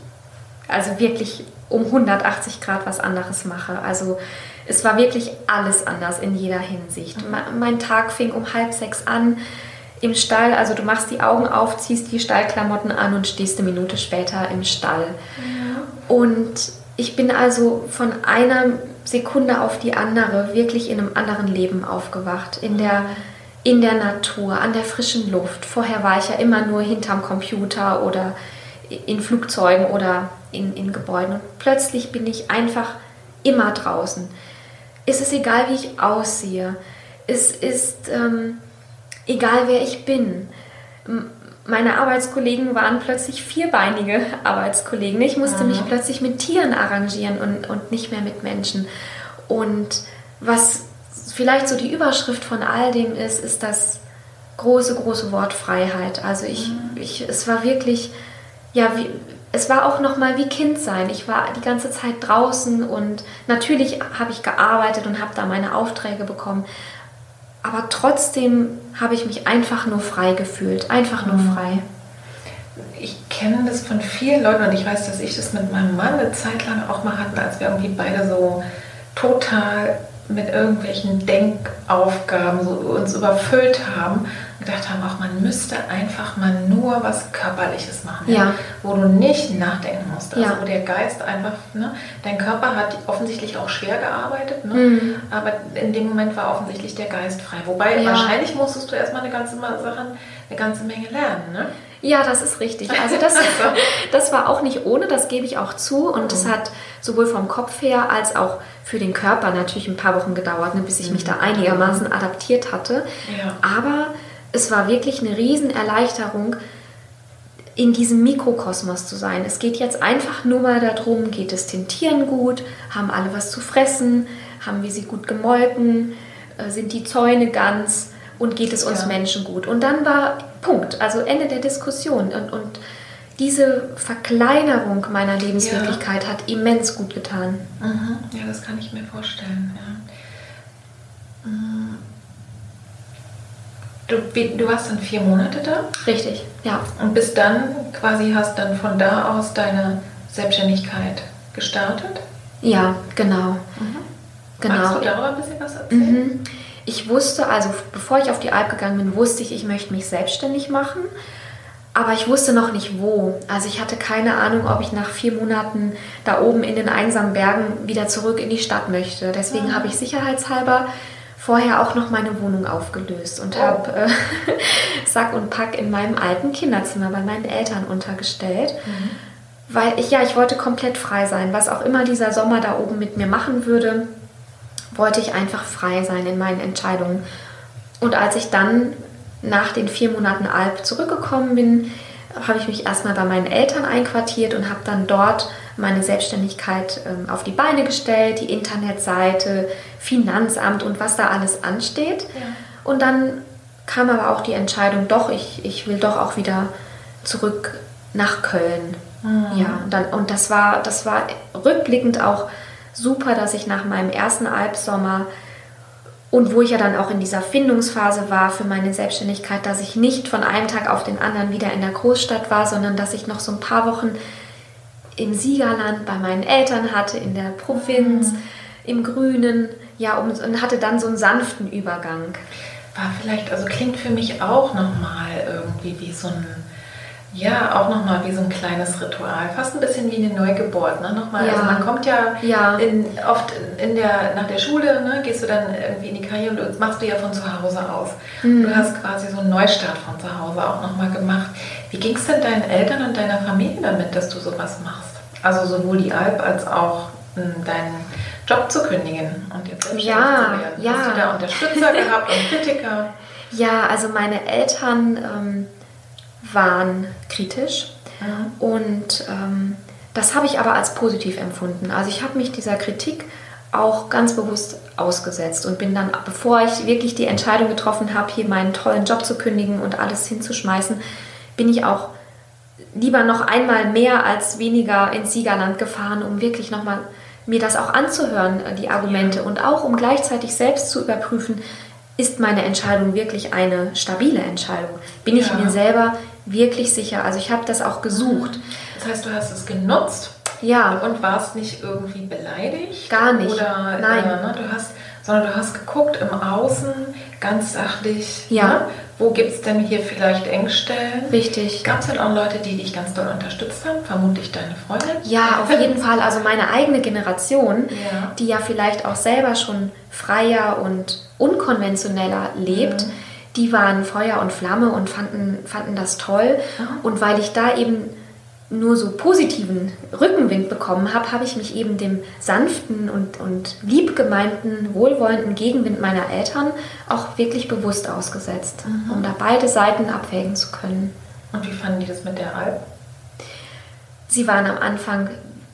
also wirklich um 180 Grad was anderes mache. Also es war wirklich alles anders in jeder Hinsicht. Mhm. Mein Tag fing um halb sechs an im Stall. Also du machst die Augen auf, ziehst die Stallklamotten an und stehst eine Minute später im Stall. Ja. Und ich bin also von einer Sekunde auf die andere wirklich in einem anderen Leben aufgewacht, in der, in der Natur, an der frischen Luft. Vorher war ich ja immer nur hinterm Computer oder in Flugzeugen oder in, in Gebäuden. Und plötzlich bin ich einfach immer draußen. Es ist egal, wie ich aussehe. Es ist ähm, egal, wer ich bin meine Arbeitskollegen waren plötzlich vierbeinige Arbeitskollegen. Ich musste mhm. mich plötzlich mit Tieren arrangieren und, und nicht mehr mit Menschen. Und was vielleicht so die Überschrift von all dem ist, ist das große, große Wort Freiheit. Also ich, mhm. ich es war wirklich, ja, wie, es war auch nochmal wie Kind sein. Ich war die ganze Zeit draußen und natürlich habe ich gearbeitet und habe da meine Aufträge bekommen aber trotzdem habe ich mich einfach nur frei gefühlt, einfach nur mhm. frei. Ich kenne das von vielen Leuten und ich weiß, dass ich das mit meinem Mann eine Zeit lang auch mal hatten, als wir irgendwie beide so total mit irgendwelchen Denkaufgaben so uns überfüllt haben und gedacht haben, auch man müsste einfach mal nur was Körperliches machen, ja. wo du nicht nachdenken musst. Also ja. wo der Geist einfach, ne, dein Körper hat offensichtlich auch schwer gearbeitet, ne, mhm. aber in dem Moment war offensichtlich der Geist frei. Wobei wahrscheinlich musstest du erstmal eine ganze Sache, eine ganze Menge lernen. Ne? Ja, das ist richtig. Also das, das war auch nicht ohne, das gebe ich auch zu. Und es mhm. hat sowohl vom Kopf her als auch für den Körper natürlich ein paar Wochen gedauert, ne, bis ich mich da mhm. einigermaßen adaptiert hatte. Ja. Aber es war wirklich eine Riesenerleichterung, in diesem Mikrokosmos zu sein. Es geht jetzt einfach nur mal darum, geht es den Tieren gut, haben alle was zu fressen, haben wir sie gut gemolken, äh, sind die Zäune ganz und geht es uns ja. Menschen gut. Und dann war Punkt, also Ende der Diskussion. Und, und diese Verkleinerung meiner Lebenswirklichkeit ja. hat immens gut getan. Mhm. Ja, das kann ich mir vorstellen. Ja. Mhm. Du, du warst dann vier Monate da? Richtig, ja. Und bis dann quasi hast dann von da aus deine Selbstständigkeit gestartet? Ja, genau. Mhm. genau. Magst du darüber ein bisschen was erzählen? Mhm. Ich wusste, also bevor ich auf die Alp gegangen bin, wusste ich, ich möchte mich selbstständig machen. Aber ich wusste noch nicht wo. Also ich hatte keine Ahnung, ob ich nach vier Monaten da oben in den einsamen Bergen wieder zurück in die Stadt möchte. Deswegen mhm. habe ich sicherheitshalber vorher auch noch meine Wohnung aufgelöst und oh. habe äh, Sack und Pack in meinem alten Kinderzimmer bei meinen Eltern untergestellt. Mhm. Weil ich ja, ich wollte komplett frei sein. Was auch immer dieser Sommer da oben mit mir machen würde, wollte ich einfach frei sein in meinen Entscheidungen. Und als ich dann nach den vier Monaten Alp zurückgekommen bin, habe ich mich erstmal bei meinen Eltern einquartiert und habe dann dort meine Selbstständigkeit ähm, auf die Beine gestellt, die Internetseite, Finanzamt und was da alles ansteht. Ja. Und dann kam aber auch die Entscheidung, doch, ich, ich will doch auch wieder zurück nach Köln. Mhm. Ja, und, dann, und das war, das war rückblickend auch super, dass ich nach meinem ersten Albsommer und wo ich ja dann auch in dieser Findungsphase war für meine Selbstständigkeit, dass ich nicht von einem Tag auf den anderen wieder in der Großstadt war, sondern dass ich noch so ein paar Wochen im Siegerland bei meinen Eltern hatte, in der Provinz, mhm. im Grünen, ja, um, und hatte dann so einen sanften Übergang. War vielleicht, also klingt für mich auch nochmal irgendwie wie so ein Ja, auch nochmal wie so ein kleines Ritual, fast ein bisschen wie eine Neugeburt. Ne? Nochmal, ja. Also man kommt ja, ja. In, oft in der, nach der Schule, ne, gehst du dann irgendwie in die Karriere und machst du ja von zu Hause aus. Mhm. Du hast quasi so einen Neustart von zu Hause auch nochmal gemacht. Wie ging es denn deinen Eltern und deiner Familie damit, dass du sowas machst? Also sowohl die Alp als auch hm, deinen Job zu kündigen und jetzt selbstständig ja, zu werden. Ja. Hast du da Unterstützer gehabt und Kritiker? Ja, also meine Eltern... Ähm waren kritisch mhm. und ähm, das habe ich aber als positiv empfunden. Also ich habe mich dieser Kritik auch ganz bewusst ausgesetzt und bin dann, bevor ich wirklich die Entscheidung getroffen habe, hier meinen tollen Job zu kündigen und alles hinzuschmeißen, bin ich auch lieber noch einmal mehr als weniger ins Siegerland gefahren, um wirklich nochmal mir das auch anzuhören, äh, die Argumente ja. und auch um gleichzeitig selbst zu überprüfen, ist meine Entscheidung wirklich eine stabile Entscheidung? Bin ja. ich mir selber wirklich sicher. Also ich habe das auch gesucht. Das heißt, du hast es genutzt ja. und warst nicht irgendwie beleidigt? Gar nicht. Oder, Nein. Äh, ne, du hast, sondern du hast geguckt im Außen, ganz sachlich, ja. Ne, wo gibt es denn hier vielleicht Engstellen? Richtig. Gab es denn auch Leute, die dich ganz doll unterstützt haben? Vermutlich deine Freundin? Ja, auf jeden Fall. Also meine eigene Generation, ja. die ja vielleicht auch selber schon freier und unkonventioneller lebt. Mhm die waren Feuer und Flamme und fanden, fanden das toll. Und weil ich da eben nur so positiven Rückenwind bekommen habe, habe ich mich eben dem sanften und, und liebgemeinten, wohlwollenden Gegenwind meiner Eltern auch wirklich bewusst ausgesetzt, mhm. um da beide Seiten abwägen zu können. Und wie fanden die das mit der Alp? Sie waren am Anfang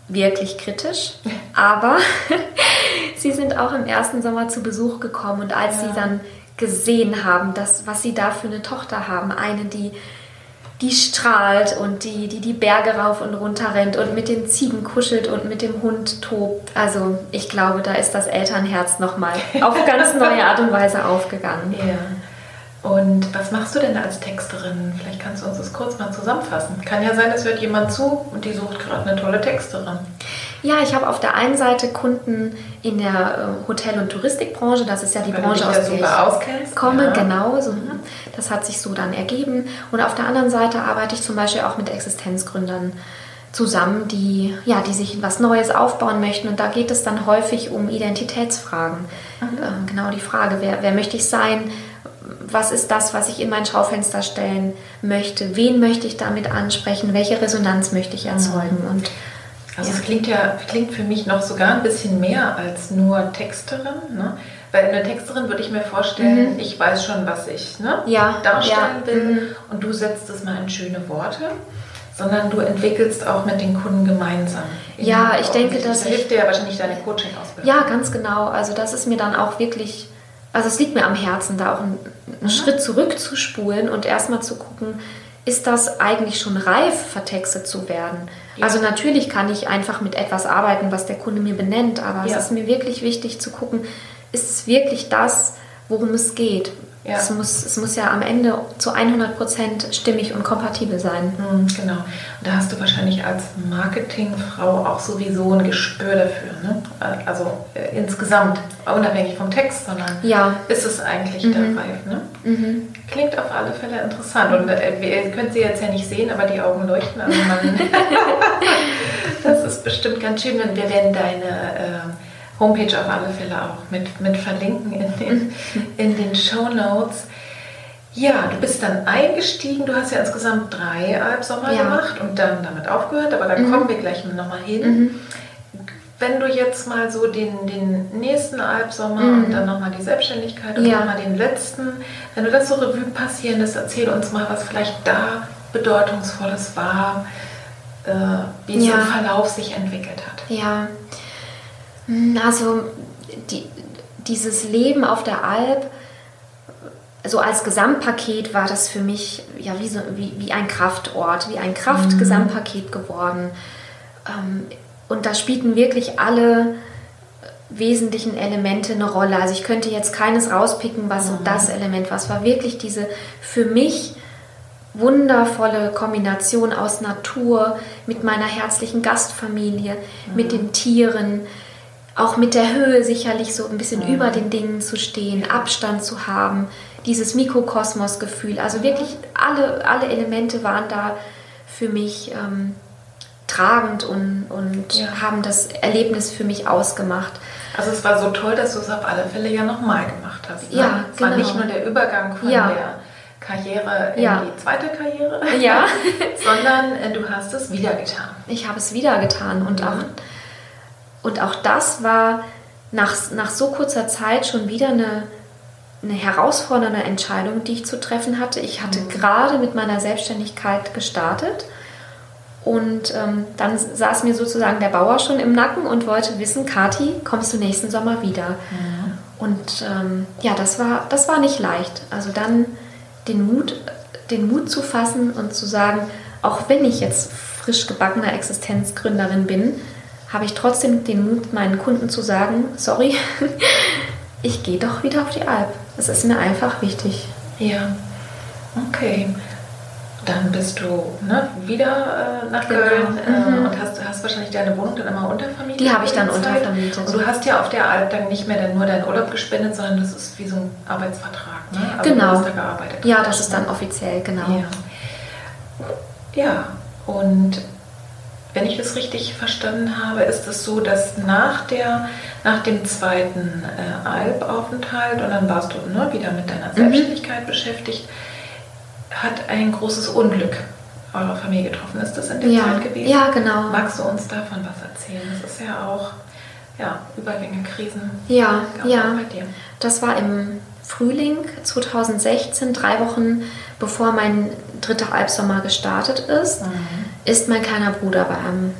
wirklich kritisch, aber sie sind auch im ersten Sommer zu Besuch gekommen und als ja. sie dann gesehen haben, das, was sie da für eine Tochter haben. Eine, die, die strahlt und die, die die Berge rauf und runter rennt und mit den Ziegen kuschelt und mit dem Hund tobt. Also ich glaube, da ist das Elternherz nochmal auf ganz neue Art und Weise aufgegangen. Ja. Und was machst du denn als Texterin? Vielleicht kannst du uns das kurz mal zusammenfassen. Kann ja sein, es hört jemand zu und die sucht gerade eine tolle Texterin. Ja, ich habe auf der einen Seite Kunden in der äh, Hotel- und Touristikbranche. Das ist ja die Weil Branche, aus der ich auskennst. komme. Ja. Genau, so, mhm. das hat sich so dann ergeben. Und auf der anderen Seite arbeite ich zum Beispiel auch mit Existenzgründern zusammen, die, ja, die sich was Neues aufbauen möchten. Und da geht es dann häufig um Identitätsfragen. Mhm. Äh, genau die Frage, wer, wer möchte ich sein? Was ist das, was ich in mein Schaufenster stellen möchte? Wen möchte ich damit ansprechen? Welche Resonanz möchte ich erzeugen? Mhm. Und also ja. es klingt ja klingt für mich noch sogar ein bisschen mehr als nur Texterin. Ne? Weil eine Texterin würde ich mir vorstellen, mhm. ich weiß schon, was ich ne, ja. darstellen ja. will mhm. und du setzt es mal in schöne Worte sondern du entwickelst auch mit den Kunden gemeinsam. Ja, ich denke, das hilft dir ja wahrscheinlich deine Coaching-Ausbildung. Ja, ganz genau. Also das ist mir dann auch wirklich also es liegt mir am Herzen, da auch einen, mhm. Schritt zurückzuspulen und erstmal zu gucken, ist das eigentlich schon reif, vertextet zu werden? Ja. Also natürlich kann ich einfach mit etwas arbeiten, was der Kunde mir benennt, aber ja. es ist mir wirklich wichtig zu gucken, ist es wirklich das, worum es geht? Ja. Es, muss, es muss ja am Ende zu 100 Prozent stimmig und kompatibel sein. Mhm, genau. Und da hast du wahrscheinlich als Marketingfrau auch sowieso ein Gespür dafür. Ne? Also äh, insgesamt, unabhängig vom Text, sondern ja. ist es eigentlich mhm. der Reif. Ne? Mhm. Klingt auf alle Fälle interessant. Und äh, ihr könnt sie jetzt ja nicht sehen, aber die Augen leuchten. Also man das ist bestimmt ganz schön. Und wir werden deine... Äh, Homepage auf alle Fälle auch mit, mit verlinken in den, in den Show Notes. Ja, du bist dann eingestiegen. Du hast ja insgesamt drei Albsommer ja. gemacht und dann damit aufgehört, aber da mhm. kommen wir gleich nochmal hin. Mhm. Wenn du jetzt mal so den, den nächsten Albsommer mhm. und dann nochmal die Selbstständigkeit und ja. nochmal den letzten, wenn du das so Revue passieren lässt, erzähl uns mal, was vielleicht da bedeutungsvolles war, äh, wie ja. so ein Verlauf sich entwickelt hat. Ja, also die, dieses Leben auf der Alp, so als Gesamtpaket war das für mich ja wie, so, wie, wie ein Kraftort, wie ein Kraftgesamtpaket geworden. Ähm, und da spielten wirklich alle wesentlichen Elemente eine Rolle. Also ich könnte jetzt keines rauspicken, was so mhm. das Element war. Es war wirklich diese für mich wundervolle Kombination aus Natur mit meiner herzlichen Gastfamilie, mhm. mit den Tieren, auch mit der Höhe sicherlich so ein bisschen mhm. über den Dingen zu stehen, Abstand zu haben, dieses Mikrokosmos-Gefühl. Also wirklich alle, alle Elemente waren da für mich ähm, tragend und, und ja. haben das Erlebnis für mich ausgemacht. Also es war so toll, dass du es auf alle Fälle ja nochmal gemacht hast. Ne? Ja, es genau. war nicht nur der Übergang von ja. der Karriere in ja. die zweite Karriere, ja. sondern äh, du hast es wieder getan. Ich habe es wieder getan und auch und auch das war nach, nach so kurzer Zeit schon wieder eine, eine herausfordernde Entscheidung, die ich zu treffen hatte. Ich hatte mhm. gerade mit meiner Selbstständigkeit gestartet und ähm, dann saß mir sozusagen der Bauer schon im Nacken und wollte wissen, Kati, kommst du nächsten Sommer wieder? Mhm. Und ähm, ja, das war, das war nicht leicht. Also dann den Mut, den Mut zu fassen und zu sagen, auch wenn ich jetzt frisch gebackener Existenzgründerin bin, habe ich trotzdem den Mut, meinen Kunden zu sagen, sorry, ich gehe doch wieder auf die Alp. Das ist mir einfach wichtig. Ja, okay. Dann bist du ne, wieder äh, nach genau. Köln äh, mhm. und hast, hast wahrscheinlich deine Wohnung dann immer untervermietet. Die habe ich dann untervermietet. Und du hast ja auf der Alp dann nicht mehr dann nur deinen Urlaub gespendet, sondern das ist wie so ein Arbeitsvertrag. Ne? Also genau. Du hast da gearbeitet. Ja, das ist dann offiziell, genau. Ja, ja. und wenn ich das richtig verstanden habe, ist es so, dass nach, der, nach dem zweiten äh, Albaufenthalt und dann warst du ne, wieder mit deiner mhm. Selbstständigkeit mhm. beschäftigt, hat ein großes Unglück eurer Familie getroffen. Ist das in der ja. Zeit gewesen? Ja, genau. Magst du uns davon was erzählen? Das ist ja auch ja, Übergänge, Krisen. Ja, ja. Das war im Frühling 2016, drei Wochen bevor mein dritter Albsommer gestartet ist. Mhm ist mein kleiner Bruder bei einem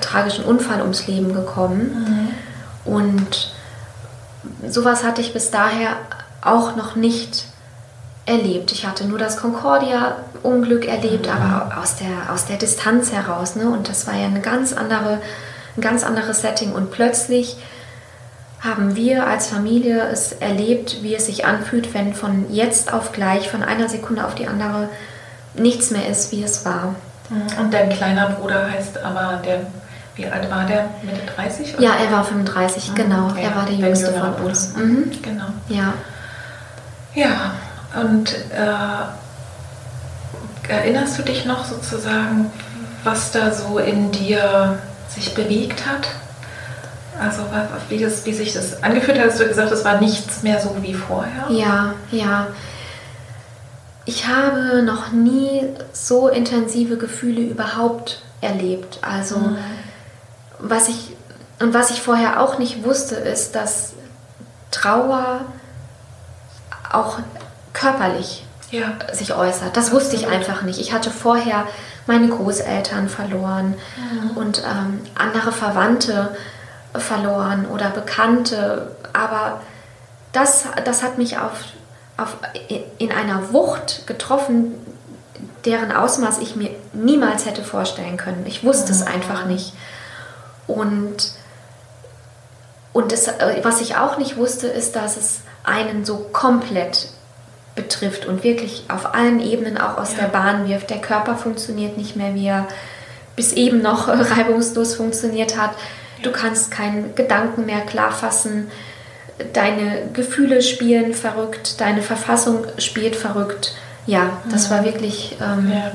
tragischen Unfall ums Leben gekommen. Mhm. Und sowas hatte ich bis daher auch noch nicht erlebt. Ich hatte nur das Concordia-Unglück erlebt, mhm. aber aus der, aus der Distanz heraus. Ne? Und das war ja eine ganz andere, ein ganz anderes Setting. Und plötzlich haben wir als Familie es erlebt, wie es sich anfühlt, wenn von jetzt auf gleich, von einer Sekunde auf die andere, nichts mehr ist, wie es war. Und dein kleiner Bruder heißt aber, der, wie alt war der? Mitte 30? Oder? Ja, er war 35, mhm. genau. Ja, er war der jüngste von uns. Mhm. Genau. Ja. Ja, und äh, erinnerst du dich noch sozusagen, was da so in dir sich bewegt hat? Also wie, das, wie sich das angefühlt hat, hast du gesagt, es war nichts mehr so wie vorher? Ja, ja. Ich habe noch nie so intensive Gefühle überhaupt erlebt. Also mhm. was ich und was ich vorher auch nicht wusste, ist, dass Trauer auch körperlich ja. sich äußert. Das wusste ich einfach nicht. Ich hatte vorher meine Großeltern verloren mhm. und ähm, andere Verwandte verloren oder Bekannte. Aber das, das hat mich auf auf, in einer Wucht getroffen, deren Ausmaß ich mir niemals hätte vorstellen können. Ich wusste es einfach nicht. Und, und das, was ich auch nicht wusste, ist, dass es einen so komplett betrifft und wirklich auf allen Ebenen auch aus ja. der Bahn wirft. Der Körper funktioniert nicht mehr, wie er bis eben noch reibungslos funktioniert hat. Du kannst keinen Gedanken mehr klar fassen deine Gefühle spielen verrückt, deine Verfassung spielt verrückt. Ja, das war wirklich. Ähm ja.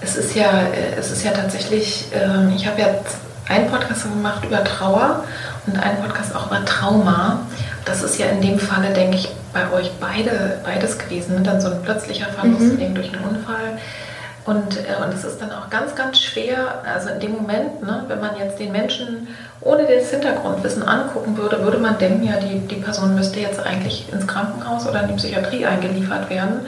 Es ist ja, es ist ja tatsächlich, ähm, ich habe ja einen Podcast gemacht über Trauer und einen Podcast auch über Trauma. Das ist ja in dem Falle, denke ich, bei euch beide, beides gewesen. Ne? Dann so ein plötzlicher Verlust mhm. durch einen Unfall und, äh, und es ist dann auch ganz, ganz schwer, also in dem Moment, ne, wenn man jetzt den Menschen ohne das Hintergrundwissen angucken würde, würde man denken, ja, die, die Person müsste jetzt eigentlich ins Krankenhaus oder in die Psychiatrie eingeliefert werden,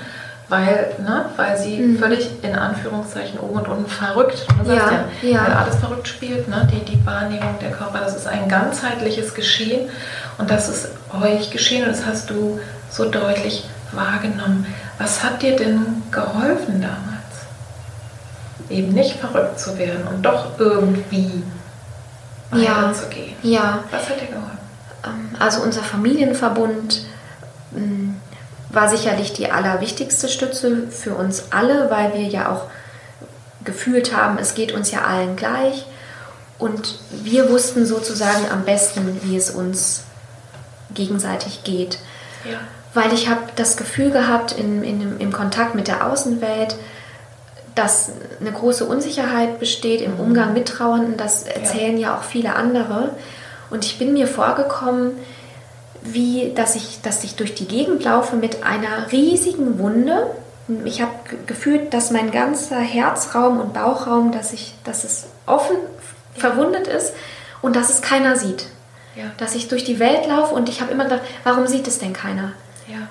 weil, ne, weil sie mhm. völlig in Anführungszeichen oben und unten verrückt, ne, ja, ja, ja. weil alles verrückt spielt, ne, die, die Wahrnehmung der Körper, das ist ein ganzheitliches Geschehen und das ist euch geschehen und das hast du so deutlich wahrgenommen. Was hat dir denn geholfen damals? Eben nicht verrückt zu werden und doch irgendwie ja, zu gehen. Ja. Was hat dir geholfen? Ähm, also unser Familienverbund hm, war sicherlich die allerwichtigste Stütze für uns alle, weil wir ja auch gefühlt haben, es geht uns ja allen gleich. Und wir wussten sozusagen am besten, wie es uns gegenseitig geht. Ja. Weil ich habe das Gefühl gehabt, in, in, im Kontakt mit der Außenwelt, dass eine große Unsicherheit besteht im Umgang mit Trauernden. Das erzählen ja, ja auch viele andere. Und ich bin mir vorgekommen, wie dass ich, dass ich durch die Gegend laufe mit einer riesigen Wunde. Ich habe gefühlt, dass mein ganzer Herzraum und Bauchraum, dass, ich, dass es offen verwundet ist und dass es keiner sieht. Ja. Dass ich durch die Welt laufe und ich habe immer gedacht, warum sieht es denn keiner? Ja.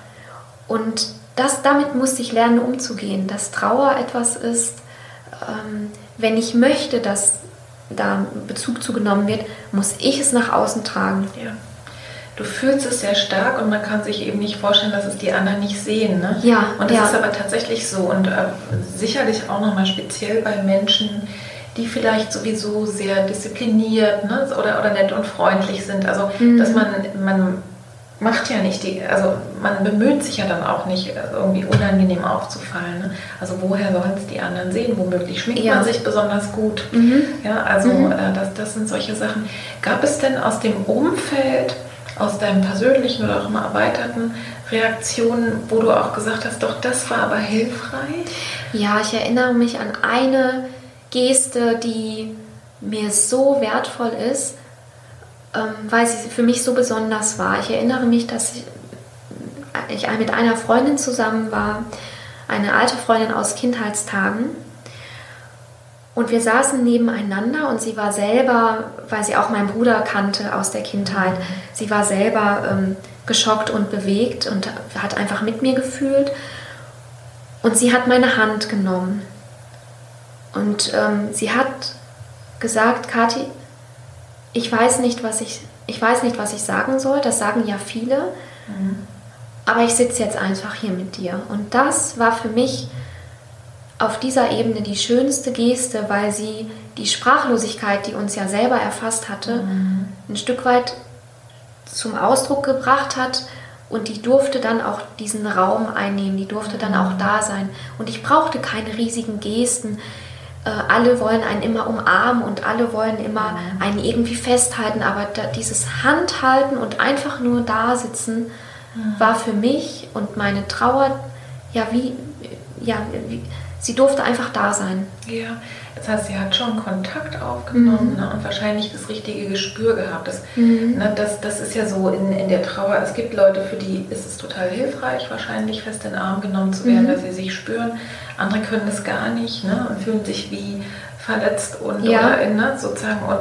Und das, damit musste ich lernen, umzugehen, dass Trauer etwas ist, ähm, wenn ich möchte, dass da Bezug zugenommen wird, muss ich es nach außen tragen. Ja. Du fühlst es sehr stark und man kann sich eben nicht vorstellen, dass es die anderen nicht sehen. Ne? Ja. Und das ja. ist aber tatsächlich so und äh, sicherlich auch nochmal speziell bei Menschen, die vielleicht sowieso sehr diszipliniert ne, oder, oder nett und freundlich sind. Also, mhm. dass man, man macht ja nicht die, also man bemüht sich ja dann auch nicht, irgendwie unangenehm aufzufallen. Ne? Also woher sollen es die anderen sehen? Womöglich schminkt ja. man sich besonders gut. Mhm. Ja, also mhm. äh, das, das sind solche Sachen. Gab es denn aus dem Umfeld, aus deinem persönlichen oder auch immer erweiterten Reaktionen, wo du auch gesagt hast, doch das war aber hilfreich? Ja, ich erinnere mich an eine Geste, die mir so wertvoll ist, weil sie für mich so besonders war. Ich erinnere mich, dass ich, ich mit einer Freundin zusammen war, eine alte Freundin aus Kindheitstagen. Und wir saßen nebeneinander und sie war selber, weil sie auch meinen Bruder kannte aus der Kindheit, sie war selber ähm, geschockt und bewegt und hat einfach mit mir gefühlt. Und sie hat meine Hand genommen und ähm, sie hat gesagt, Kathi, ich weiß nicht, was ich, ich weiß nicht, was ich sagen soll. Das sagen ja viele. Mhm. Aber ich sitze jetzt einfach hier mit dir. Und das war für mich auf dieser Ebene die schönste Geste, weil sie die Sprachlosigkeit, die uns ja selber erfasst hatte, mhm. ein Stück weit zum Ausdruck gebracht hat. Und die durfte dann auch diesen Raum einnehmen, die durfte dann auch mhm. da sein. Und ich brauchte keine riesigen Gesten äh, alle wollen einen immer umarmen und alle wollen immer mhm. einen irgendwie festhalten, aber da, dieses Handhalten und einfach nur da sitzen mhm. war für mich und meine Trauer ja wie ja wie, sie durfte einfach da sein. Ja, das heißt, sie hat schon Kontakt aufgenommen mhm. ne, und wahrscheinlich das richtige Gespür gehabt. Das, mhm. ne, das, das ist ja so in, in der Trauer. Es gibt Leute, für die ist es total hilfreich, wahrscheinlich fest in den Arm genommen zu werden, mhm. dass sie sich spüren. Andere können das gar nicht ne, und fühlen sich wie verletzt und ja. oder, ne, sozusagen und,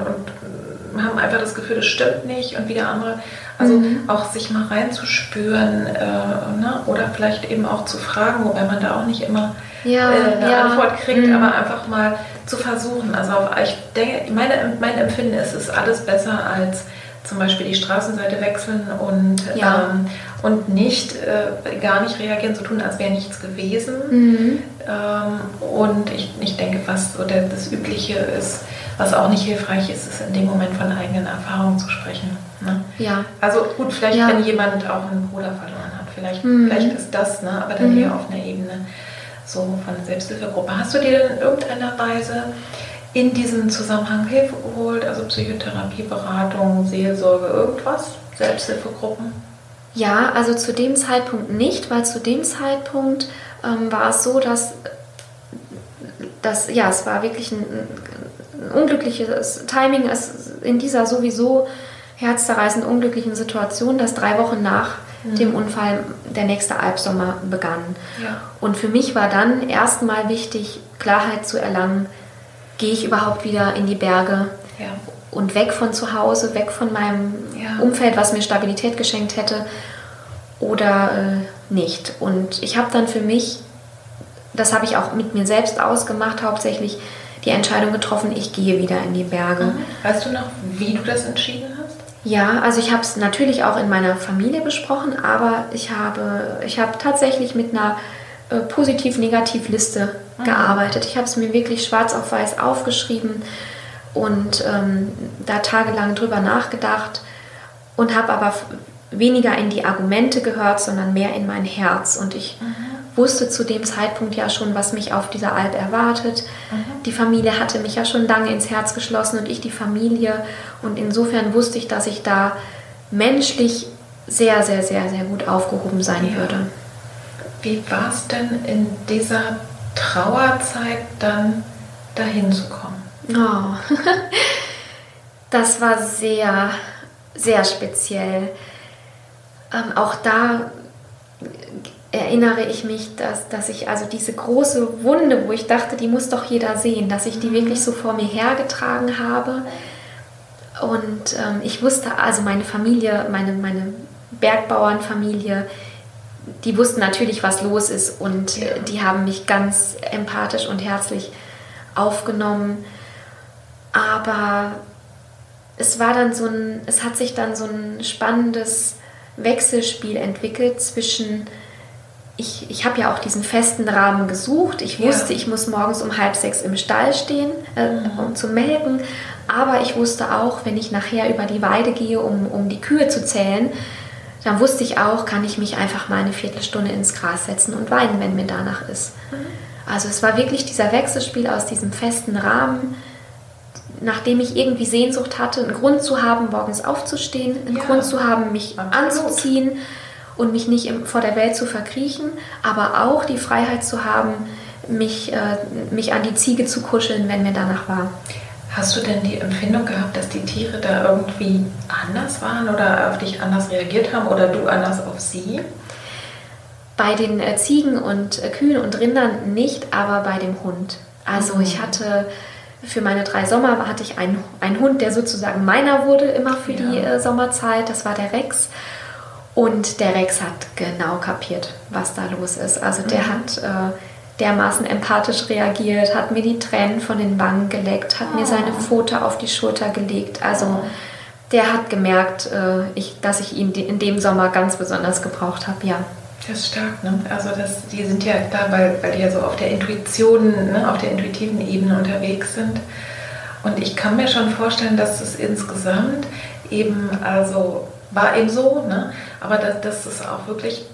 und haben einfach das Gefühl, das stimmt nicht und wieder andere. Also mhm. auch sich mal reinzuspüren äh, ne, oder vielleicht eben auch zu fragen, wobei man da auch nicht immer ja, äh, eine ja. Antwort kriegt, mhm. aber einfach mal zu versuchen. Also ich denke, meine, mein Empfinden ist, es ist alles besser als zum Beispiel die Straßenseite wechseln und, ja. ähm, und nicht äh, gar nicht reagieren, so tun, als wäre nichts gewesen. Mhm. Ähm, und ich, ich denke, was so der, das Übliche ist, was auch nicht hilfreich ist, ist in dem Moment von eigenen Erfahrungen zu sprechen. Ne? Ja. Also gut, vielleicht ja. wenn jemand auch einen Bruder verloren hat, vielleicht, mhm. vielleicht ist das, ne? aber dann mhm. eher auf einer Ebene so von der Selbsthilfegruppe. Hast du dir denn in irgendeiner Weise in diesem Zusammenhang Hilfe geholt, also Psychotherapie, Beratung, Seelsorge, irgendwas? Selbsthilfegruppen? Ja, also zu dem Zeitpunkt nicht, weil zu dem Zeitpunkt ähm, war es so, dass, dass ja, es war wirklich ein, ein unglückliches Timing es in dieser sowieso herzzerreißend unglücklichen Situation, dass drei Wochen nach mhm. dem Unfall der nächste Albsommer begann. Ja. Und für mich war dann erstmal wichtig, Klarheit zu erlangen, gehe ich überhaupt wieder in die Berge ja. und weg von zu Hause, weg von meinem ja. Umfeld, was mir Stabilität geschenkt hätte oder äh, nicht. Und ich habe dann für mich, das habe ich auch mit mir selbst ausgemacht, hauptsächlich die Entscheidung getroffen, ich gehe wieder in die Berge. Mhm. Weißt du noch, wie du das entschieden hast? Ja, also ich habe es natürlich auch in meiner Familie besprochen, aber ich habe, ich habe tatsächlich mit einer äh, Positiv-Negativ-Liste mhm. gearbeitet. Ich habe es mir wirklich schwarz auf weiß aufgeschrieben und ähm, da tagelang drüber nachgedacht und habe aber weniger in die Argumente gehört, sondern mehr in mein Herz. Und ich mhm. Wusste zu dem Zeitpunkt ja schon, was mich auf dieser Alp erwartet. Mhm. Die Familie hatte mich ja schon lange ins Herz geschlossen und ich die Familie. Und insofern wusste ich, dass ich da menschlich sehr, sehr, sehr, sehr gut aufgehoben sein ja. würde. Wie war es denn in dieser Trauerzeit dann dahin zu kommen? Oh. das war sehr, sehr speziell. Ähm, auch da erinnere ich mich, dass, dass ich also diese große Wunde, wo ich dachte, die muss doch jeder sehen, dass ich die mhm. wirklich so vor mir hergetragen habe. Und ähm, ich wusste, also meine Familie, meine, meine Bergbauernfamilie, die wussten natürlich, was los ist und ja. die haben mich ganz empathisch und herzlich aufgenommen. Aber es war dann so ein, es hat sich dann so ein spannendes Wechselspiel entwickelt zwischen ich, ich habe ja auch diesen festen Rahmen gesucht. Ich wusste, ja. ich muss morgens um halb sechs im Stall stehen, äh, mhm. um zu melken. Aber ich wusste auch, wenn ich nachher über die Weide gehe, um, um die Kühe zu zählen, dann wusste ich auch, kann ich mich einfach mal eine Viertelstunde ins Gras setzen und weinen, wenn mir danach ist. Mhm. Also es war wirklich dieser Wechselspiel aus diesem festen Rahmen, nachdem ich irgendwie Sehnsucht hatte, einen Grund zu haben, morgens aufzustehen, einen ja. Grund zu haben, mich Absolut. anzuziehen und mich nicht vor der Welt zu verkriechen, aber auch die Freiheit zu haben, mich, äh, mich an die Ziege zu kuscheln, wenn mir danach war. Hast du denn die Empfindung gehabt, dass die Tiere da irgendwie anders waren oder auf dich anders reagiert haben oder du anders auf sie? Bei den äh, Ziegen und äh, Kühen und Rindern nicht, aber bei dem Hund. Also mhm. ich hatte für meine drei Sommer hatte ich einen, einen Hund, der sozusagen meiner wurde immer für ja. die äh, Sommerzeit. Das war der Rex. Und der Rex hat genau kapiert, was da los ist. Also der mhm. hat äh, dermaßen empathisch reagiert, hat mir die Tränen von den Wangen geleckt, hat oh. mir seine Pfote auf die Schulter gelegt. Also oh. der hat gemerkt, äh, ich, dass ich ihn in dem Sommer ganz besonders gebraucht habe, ja. Das ist stark, ne? Also das, die sind ja da, weil, weil die ja so auf der Intuition, ne, auf der intuitiven Ebene unterwegs sind. Und ich kann mir schon vorstellen, dass es insgesamt eben, also war eben so, ne? aber dass, dass es auch wirklich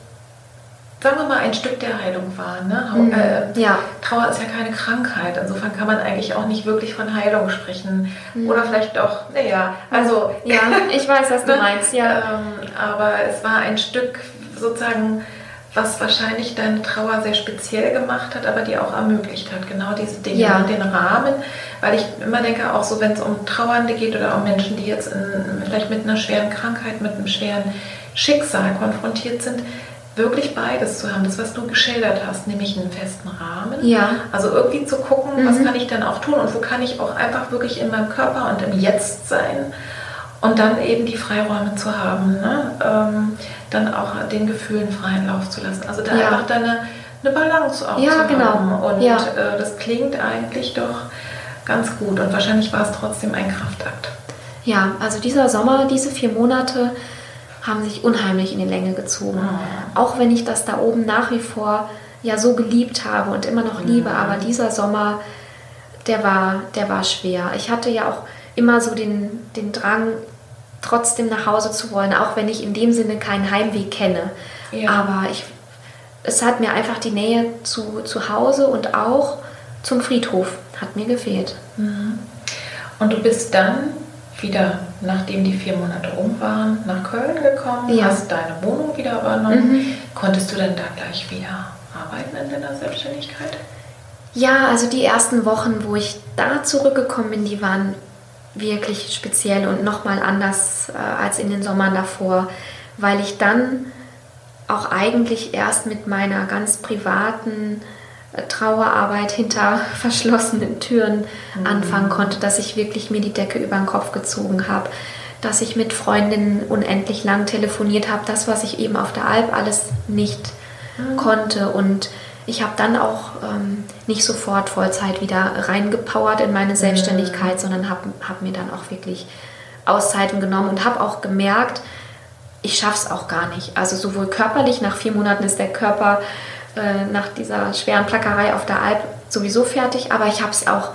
sagen wir mal, ein Stück der Heilung war. Ne? Mhm. Äh, ja. Trauer ist ja keine Krankheit, insofern kann man eigentlich auch nicht wirklich von Heilung sprechen. Mhm. Oder vielleicht doch, naja, also. Ja, ich weiß, was du meinst, ja. Ähm, aber es war ein Stück sozusagen, was wahrscheinlich deine Trauer sehr speziell gemacht hat, aber die auch ermöglicht hat, genau diese Dinge ja. und den Rahmen. Weil ich immer denke, auch so, wenn es um Trauernde geht oder um Menschen, die jetzt in, vielleicht mit einer schweren Krankheit, mit einem schweren Schicksal konfrontiert sind, wirklich beides zu haben, das, was du geschildert hast, nämlich einen festen Rahmen. Ja. Also irgendwie zu gucken, mhm. was kann ich dann auch tun und wo kann ich auch einfach wirklich in meinem Körper und im Jetzt sein und dann eben die Freiräume zu haben, ne? ähm, dann auch den Gefühlen freien Lauf zu lassen. Also da ja. einfach dann eine, Balance auch ja, zu genau. haben. Und ja. äh, das klingt eigentlich doch ganz gut und wahrscheinlich war es trotzdem ein Kraftakt. Ja, also dieser Sommer, diese vier Monate, haben sich unheimlich in die Länge gezogen. Mhm. Auch wenn ich das da oben nach wie vor ja so geliebt habe und immer noch liebe, mhm. aber dieser Sommer, der war, der war schwer. Ich hatte ja auch immer so den, den Drang, trotzdem nach Hause zu wollen, auch wenn ich in dem Sinne keinen Heimweg kenne. Ja. Aber ich, es hat mir einfach die Nähe zu, zu Hause und auch zum Friedhof hat mir gefehlt. Mhm. Und du bist dann wieder, nachdem die vier Monate rum waren, nach Köln gekommen, ja. hast deine Wohnung wieder übernommen. Mhm. Konntest du denn da gleich wieder arbeiten in deiner Selbstständigkeit? Ja, also die ersten Wochen, wo ich da zurückgekommen bin, die waren wirklich speziell und nochmal anders äh, als in den Sommern davor, weil ich dann auch eigentlich erst mit meiner ganz privaten Trauerarbeit hinter verschlossenen Türen mhm. anfangen konnte, dass ich wirklich mir die Decke über den Kopf gezogen habe, dass ich mit Freundinnen unendlich lang telefoniert habe, das, was ich eben auf der Alp alles nicht mhm. konnte. Und ich habe dann auch ähm, nicht sofort Vollzeit wieder reingepowert in meine Selbstständigkeit, mhm. sondern habe hab mir dann auch wirklich Auszeiten genommen und habe auch gemerkt, ich schaffe es auch gar nicht. Also sowohl körperlich, nach vier Monaten ist der Körper äh, nach dieser schweren Plackerei auf der Alp sowieso fertig, aber ich habe es auch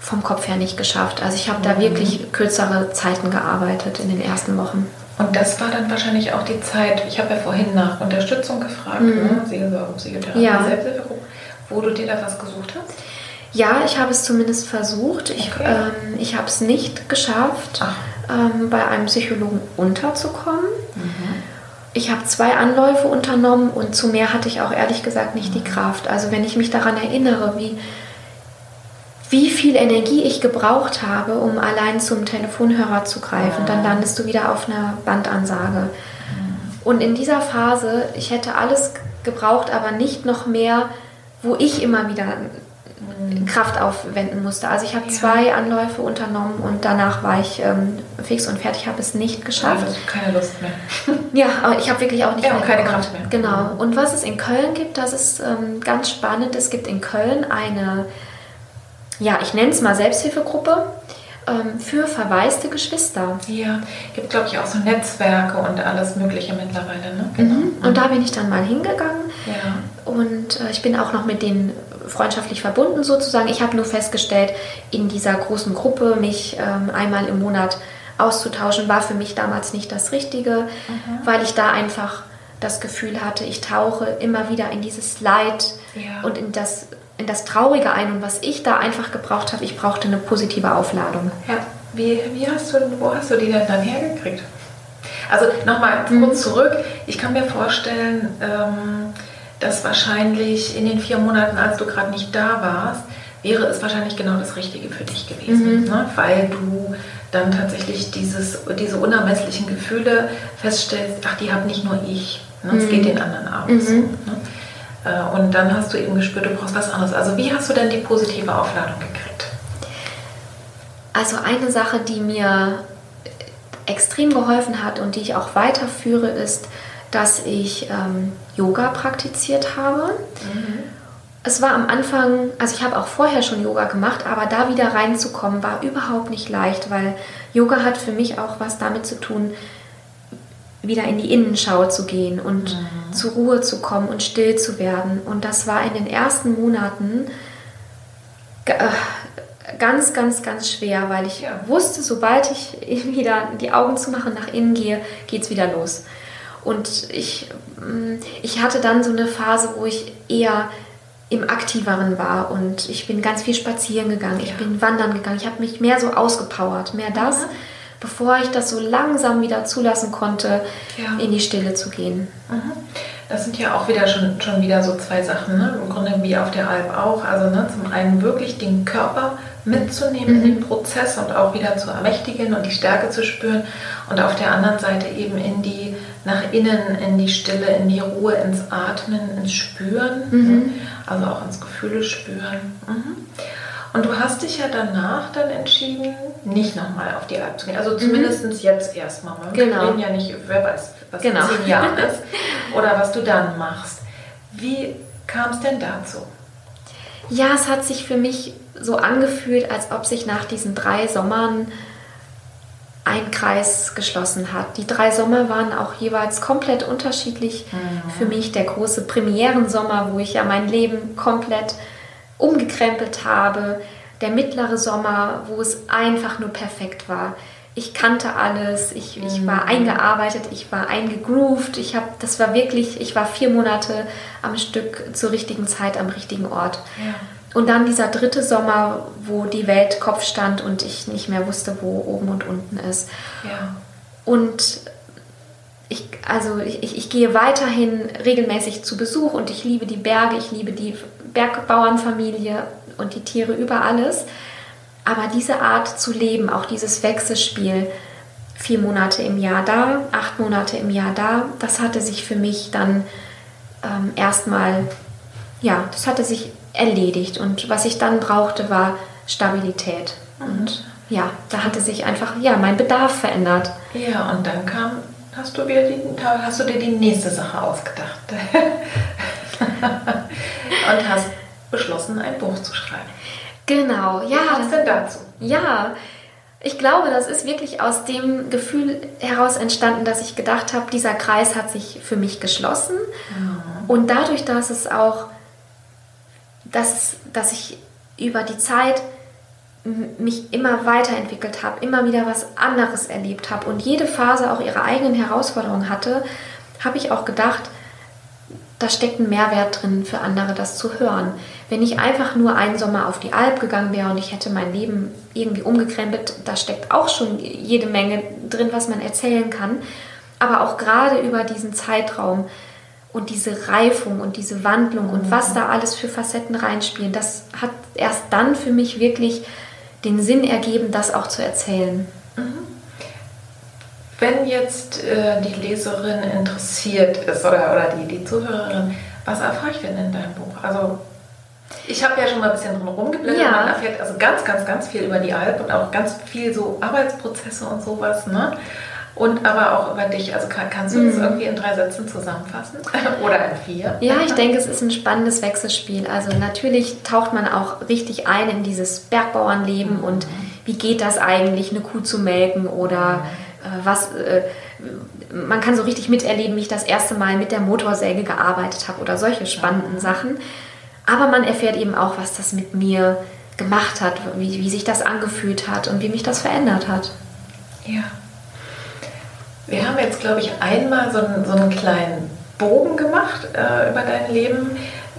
vom Kopf her nicht geschafft. Also ich habe mhm. da wirklich kürzere Zeiten gearbeitet in den ersten Wochen. Und das war dann wahrscheinlich auch die Zeit, ich habe ja vorhin nach Unterstützung gefragt, mhm. ne? Seelsorge, Psychotherapie, ja. Selbsthilfegruppe, wo du dir da was gesucht hast? Ja, ich habe es zumindest versucht. Ich, okay. ähm, ich habe es nicht geschafft, ähm, bei einem Psychologen unterzukommen. Mhm. ich habe zwei Anläufe unternommen und zu mehr hatte ich auch ehrlich gesagt nicht die Kraft. Also wenn ich mich daran erinnere, wie, wie viel Energie ich gebraucht habe, um allein zum Telefonhörer zu greifen, dann landest du wieder auf einer Bandansage. Und in dieser Phase, ich hätte alles gebraucht, aber nicht noch mehr, wo ich immer wieder Kraft aufwenden musste. Also ich habe ja. zwei Anläufe unternommen und danach war ich ähm, fix und fertig, habe es nicht geschafft. Also keine Lust mehr. ja, aber ich habe wirklich auch nicht ja, mehr keine Kraft mehr. Genau. Und was es in Köln gibt, das ist ähm, ganz spannend. Es gibt in Köln eine, ja, ich nenne es mal Selbsthilfegruppe ähm, für verwaiste Geschwister. Ja, gibt glaube ich auch so Netzwerke und alles Mögliche mittlerweile. Ne? Genau. Mhm. Und da bin ich dann mal hingegangen. Ja. Und äh, ich bin auch noch mit denen freundschaftlich verbunden sozusagen. Ich habe nur festgestellt, in dieser großen Gruppe mich ähm, einmal im Monat auszutauschen, war für mich damals nicht das Richtige, mhm. weil ich da einfach das Gefühl hatte, ich tauche immer wieder in dieses Leid ja. und in das, in das Traurige ein. Und was ich da einfach gebraucht habe, ich brauchte eine positive Aufladung. Ja, wie, wie hast du, wo hast du die denn dann hergekriegt? Also nochmal kurz mhm. zurück. Ich kann mir vorstellen, ähm, dass wahrscheinlich in den vier Monaten, als du gerade nicht da warst, wäre es wahrscheinlich genau das Richtige für dich gewesen, mhm. ne? weil du dann tatsächlich dieses, diese unermesslichen Gefühle feststellst, ach, die habe nicht nur ich, ne? es mhm. geht den anderen auch mhm. Ne? Äh, und dann hast du eben gespürt, du brauchst was anderes. Also wie hast du denn die positive Aufladung gekriegt? Also eine Sache, die mir extrem geholfen hat und die ich auch weiterführe, ist, dass ich ähm, Yoga praktiziert habe. Mhm. Es war am Anfang, also ich habe auch vorher schon Yoga gemacht, aber da wieder reinzukommen war überhaupt nicht leicht, weil Yoga hat für mich auch was damit zu tun, wieder in die Innenschau zu gehen und mhm. zur Ruhe zu kommen und still zu werden. Und das war in den ersten Monaten äh, ganz, ganz, ganz schwer, weil ich ja. wusste, sobald ich wieder die Augen zumache und nach innen gehe, geht es wieder los. Und ich, mm, ich hatte dann so eine Phase, wo ich eher im Aktiveren war und ich bin ganz viel spazieren gegangen, ich bin wandern gegangen, ich habe mich mehr so ausgepowert, mehr das, mhm. Bevor ich das so langsam wieder zulassen konnte, ja. in die Stille zu gehen. Mhm. Das sind ja auch wieder schon, schon wieder so zwei Sachen, ne? im Grunde wie auf der Alp auch. Also ne, zum einen wirklich den Körper mitzunehmen mhm. in den Prozess und auch wieder zu ermächtigen und die Stärke zu spüren und auf der anderen Seite eben in die nach innen, in die Stille, in die Ruhe, ins Atmen, ins Spüren, mhm. Ne? also auch ins Gefühle spüren. Mhm. Und du hast dich ja danach dann entschieden, nicht nochmal auf die Alp zu gehen. Also zumindest mhm. jetzt erstmal. Wir genau. reden ja nicht, wer weiß, was genau. in zehn Jahren ist oder was du dann machst. Wie kam es denn dazu? Ja, es hat sich für mich so angefühlt, als ob sich nach diesen drei Sommern ein Kreis geschlossen hat. Die drei Sommer waren auch jeweils komplett unterschiedlich mhm. für mich. Der große Premierensommer, wo ich ja mein Leben komplett umgekrempelt habe. Der mittlere Sommer, wo es einfach nur perfekt war. Ich kannte alles, ich, mhm. ich war eingearbeitet, ich war eingegroovt. Ich habe, das war wirklich, ich war vier Monate am Stück zur richtigen Zeit am richtigen Ort. Ja. Und dann dieser dritte Sommer, wo die Welt Kopf stand und ich nicht mehr wusste, wo oben und unten ist. Ja. Und ich, also ich, ich gehe weiterhin regelmäßig zu Besuch und ich liebe die Berge, ich liebe die Bergbauernfamilie und die Tiere über alles. Aber diese Art zu leben, auch dieses Wechselspiel, vier Monate im Jahr da, acht Monate im Jahr da, das hatte sich für mich dann ähm, erstmal, ja, das hatte sich erledigt. Und was ich dann brauchte, war Stabilität. Mhm. Und ja, da hatte sich einfach ja, mein Bedarf verändert. Ja, und dann kam, hast du, wieder die, hast du dir die nächste Sache ausgedacht. und hast beschlossen, ein Buch zu schreiben. Genau, ja. Was denn dazu? Ja, ich glaube, das ist wirklich aus dem Gefühl heraus entstanden, dass ich gedacht habe, dieser Kreis hat sich für mich geschlossen. Mhm. Und dadurch, dass es auch dass, dass ich über die Zeit mich immer weiterentwickelt habe, immer wieder was anderes erlebt habe und jede Phase auch ihre eigenen Herausforderungen hatte, habe ich auch gedacht, da steckt ein Mehrwert drin für andere, das zu hören. Wenn ich einfach nur einen Sommer auf die Alp gegangen wäre und ich hätte mein Leben irgendwie umgekrempelt, da steckt auch schon jede Menge drin, was man erzählen kann. aber auch gerade über diesen Zeitraum und diese Reifung und diese Wandlung mhm. und was da alles für Facetten reinspielen, das hat erst dann für mich wirklich den Sinn ergeben, das auch zu erzählen. Mhm. Wenn jetzt äh, die Leserin interessiert ist oder, oder die, die Zuhörerin, was erfahre ich denn in deinem Buch? Also ich habe ja schon mal ein bisschen drum rumgeblättert. Ja. Man erfährt also ganz, ganz, ganz viel über die Alp und auch ganz viel so Arbeitsprozesse und sowas. Ne? Und aber auch über dich. Also kann, kannst du das mhm. irgendwie in drei Sätzen zusammenfassen? Oder in vier? Ja, ich denke, es ist ein spannendes Wechselspiel. Also natürlich taucht man auch richtig ein in dieses Bergbauernleben mhm. und wie geht das eigentlich, eine Kuh zu melken oder äh, was. Äh, man kann so richtig miterleben, wie ich das erste Mal mit der Motorsäge gearbeitet habe oder solche spannenden mhm. Sachen. Aber man erfährt eben auch, was das mit mir gemacht hat, wie, wie sich das angefühlt hat und wie mich das verändert hat. Ja. Wir haben jetzt, glaube ich, einmal so einen, so einen kleinen Bogen gemacht äh, über dein Leben.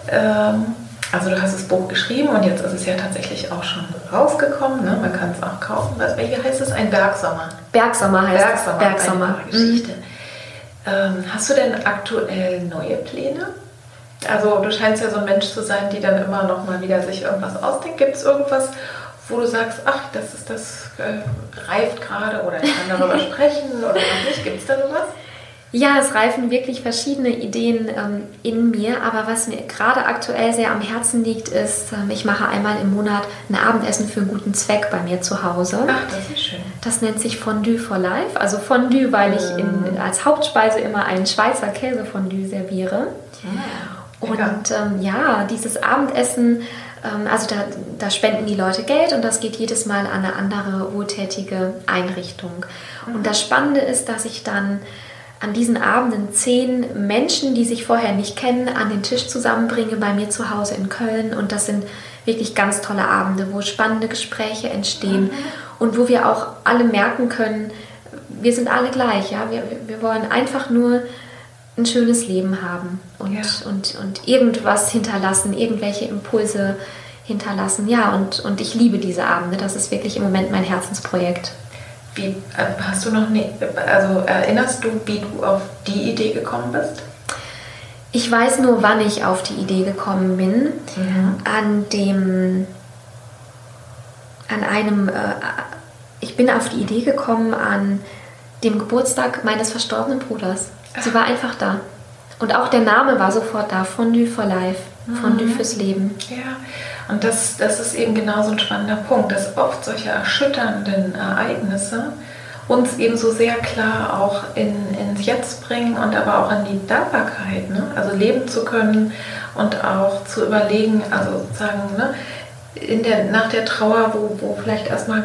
Ähm, also du hast das Buch geschrieben und jetzt ist es ja tatsächlich auch schon rausgekommen. Ne? Man kann es auch kaufen. Was, wie heißt es? Ein Bergsommer. Bergsommer heißt Bergsommer, es. Bergsommer. Eine Geschichte. Mhm. Ähm, hast du denn aktuell neue Pläne? Also du scheinst ja so ein Mensch zu sein, die dann immer noch mal wieder sich irgendwas ausdenkt. Gibt es irgendwas, wo du sagst, ach, das ist das äh, reift gerade oder ich kann darüber sprechen oder noch nicht? Gibt es da sowas? Ja, es reifen wirklich verschiedene Ideen ähm, in mir, aber was mir gerade aktuell sehr am Herzen liegt, ist, ähm, ich mache einmal im Monat ein Abendessen für einen guten Zweck bei mir zu Hause. Ach, das ist schön. Das nennt sich Fondue for Life. Also Fondue, weil ich in, mm. als Hauptspeise immer einen Schweizer Käsefondue serviere. Ah. Und ähm, ja, dieses Abendessen, also da, da, spenden die Leute Geld und das geht jedes Mal an eine andere wohltätige Einrichtung. Mhm. Und das Spannende ist, dass ich dann an diesen Abenden zehn Menschen, die sich vorher nicht kennen, an den Tisch zusammenbringe bei mir zu Hause in Köln. Und das sind wirklich ganz tolle Abende, wo spannende Gespräche entstehen mhm. und wo wir auch alle merken können, wir sind alle gleich. Ja? Wir, wir wollen einfach nur ein schönes Leben haben und, ja. und, und irgendwas hinterlassen, irgendwelche Impulse hinterlassen. Ja, und, und ich liebe diese Abende. Das ist wirklich im Moment mein Herzensprojekt. Wie äh, hast du noch nie, also erinnerst du, wie du auf die Idee gekommen bist? Ich weiß nur, wann ich auf die Idee gekommen bin. Mhm. An dem, an einem, äh, ich bin auf die Idee gekommen an dem Geburtstag meines verstorbenen Bruders. Sie war einfach da. Und auch der Name war sofort da, Fondue for Life, Fondue mhm. fürs Leben. Ja, und das, das ist eben genau so ein spannender Punkt, dass oft solche erschütternden Ereignisse uns eben so sehr klar auch in, ins Jetzt bringen und aber auch in die Dankbarkeit, ne? also leben zu können und auch zu überlegen, also sozusagen, ne? in der, nach der Trauer, wo, wo vielleicht erstmal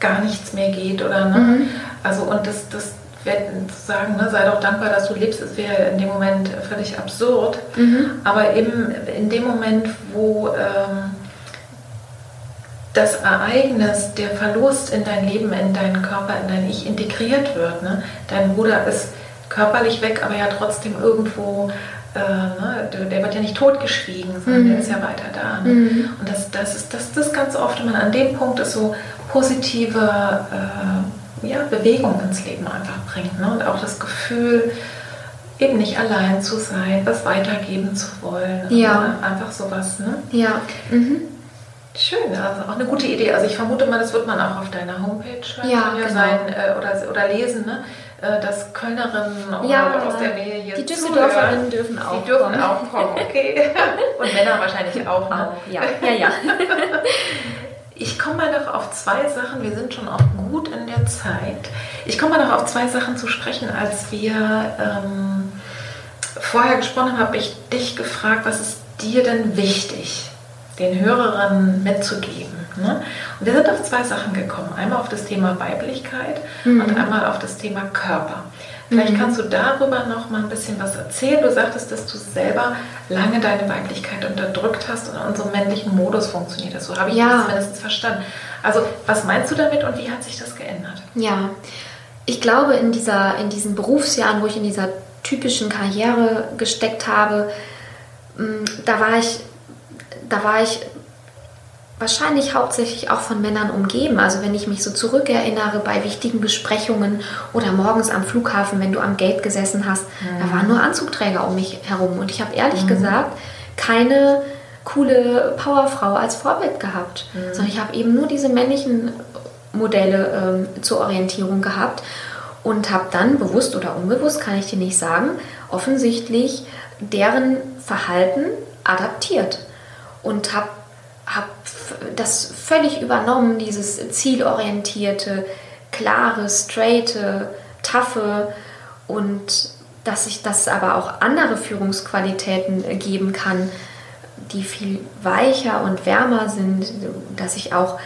gar nichts mehr geht oder ne? Mhm. also und das, das zu sagen, ne, sei doch dankbar, dass du lebst, das wäre in dem Moment völlig absurd. Mhm. Aber eben in dem Moment, wo ähm, das Ereignis, der Verlust in dein Leben, in deinen Körper, in dein Ich integriert wird, ne? dein Bruder ist körperlich weg, aber ja trotzdem irgendwo, äh, ne? der, wird ja nicht totgeschwiegen, sondern mhm. der ist ja weiter da. Ne? Mhm. Und das, das ist das, das ganz oft, man an dem Punkt ist so positive äh, ja, Bewegung ins Leben einfach bringt. Ne? Und auch das Gefühl, eben nicht allein zu sein, was weitergeben zu wollen. Ja. Einfach sowas. Ne? Ja. Mhm. Schön, also auch eine gute Idee. Also ich vermute mal, das wird man auch auf deiner Homepage ja, genau. sein äh, oder, oder lesen, ne? Äh, dass Kölnerinnen ja, aus der Nähe hier Die Düsseldorferinnen dürfen auch Die dürfen kommen. auch kommen, okay. Und Männer wahrscheinlich auch. Ne? Auch, ja, ja, ja. Ich komme mal noch auf zwei Sachen, wir sind schon auch gut in der Zeit. Ich komme mal noch auf zwei Sachen zu sprechen. Als wir ähm, vorher gesprochen haben, habe ich dich gefragt, was ist dir denn wichtig, den Hörerinnen mitzugeben? Ne? Und wir sind auf zwei Sachen gekommen. Einmal auf das Thema Weiblichkeit mhm. und einmal auf das Thema Körper. Vielleicht mhm. kannst du darüber noch mal ein bisschen was erzählen. Du sagtest, dass du selber lange deine Weiblichkeit unterdrückt hast und in unserem männlichen Modus funktioniert das. So habe ich ja. das zumindest verstanden. Also, was meinst du damit und wie hat sich das geändert? Ja, ich glaube, in, dieser, in diesen Berufsjahren, wo ich in dieser typischen Karriere gesteckt habe, mm, da war ich, da war ich wahrscheinlich hauptsächlich auch von Männern umgeben. Also wenn ich mich so zurückerinnere bei wichtigen Besprechungen oder morgens am Flughafen, wenn du am Gate gesessen hast, mhm. da waren nur Anzugträger um mich herum. Und ich habe ehrlich mhm. gesagt keine coole Powerfrau als Vorbild gehabt, mhm. sondern ich habe eben nur diese männlichen Modelle ähm, zur Orientierung gehabt und habe dann bewusst oder unbewusst, kann ich dir nicht sagen, offensichtlich deren Verhalten adaptiert und habe hab das völlig übernommen, dieses zielorientierte, klare, straighte, taffe und dass ich das aber auch andere Führungsqualitäten geben kann, die viel weicher und wärmer sind, dass ich auch,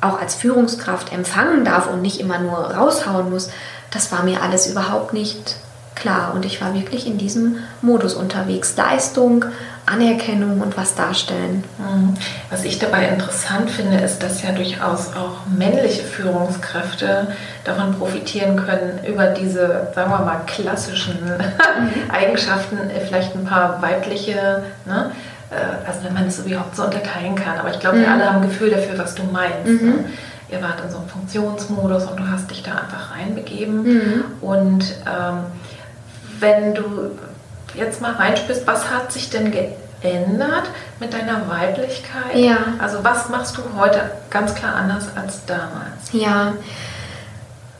auch als Führungskraft empfangen darf und nicht immer nur raushauen muss, das war mir alles überhaupt nicht klar. Und ich war wirklich in diesem Modus unterwegs. Leistung, Anerkennung und was darstellen. Mhm. Was ich dabei interessant finde, ist, dass ja durchaus auch männliche Führungskräfte davon profitieren können, über diese, sagen wir mal, klassischen mhm. Eigenschaften vielleicht ein paar weibliche, ne? Äh, also wenn man es überhaupt so unterteilen kann. Aber ich glaube, wir mhm. alle haben ein Gefühl dafür, was du meinst. Mhm. Ne? Ihr wart in so einem Funktionsmodus und du hast dich da einfach reinbegeben. Mhm. Und ähm, wenn du jetzt mal reinspürst, was hat sich denn geändert mit deiner Weiblichkeit? Ja. Also was machst du heute ganz klar anders als damals? Ja,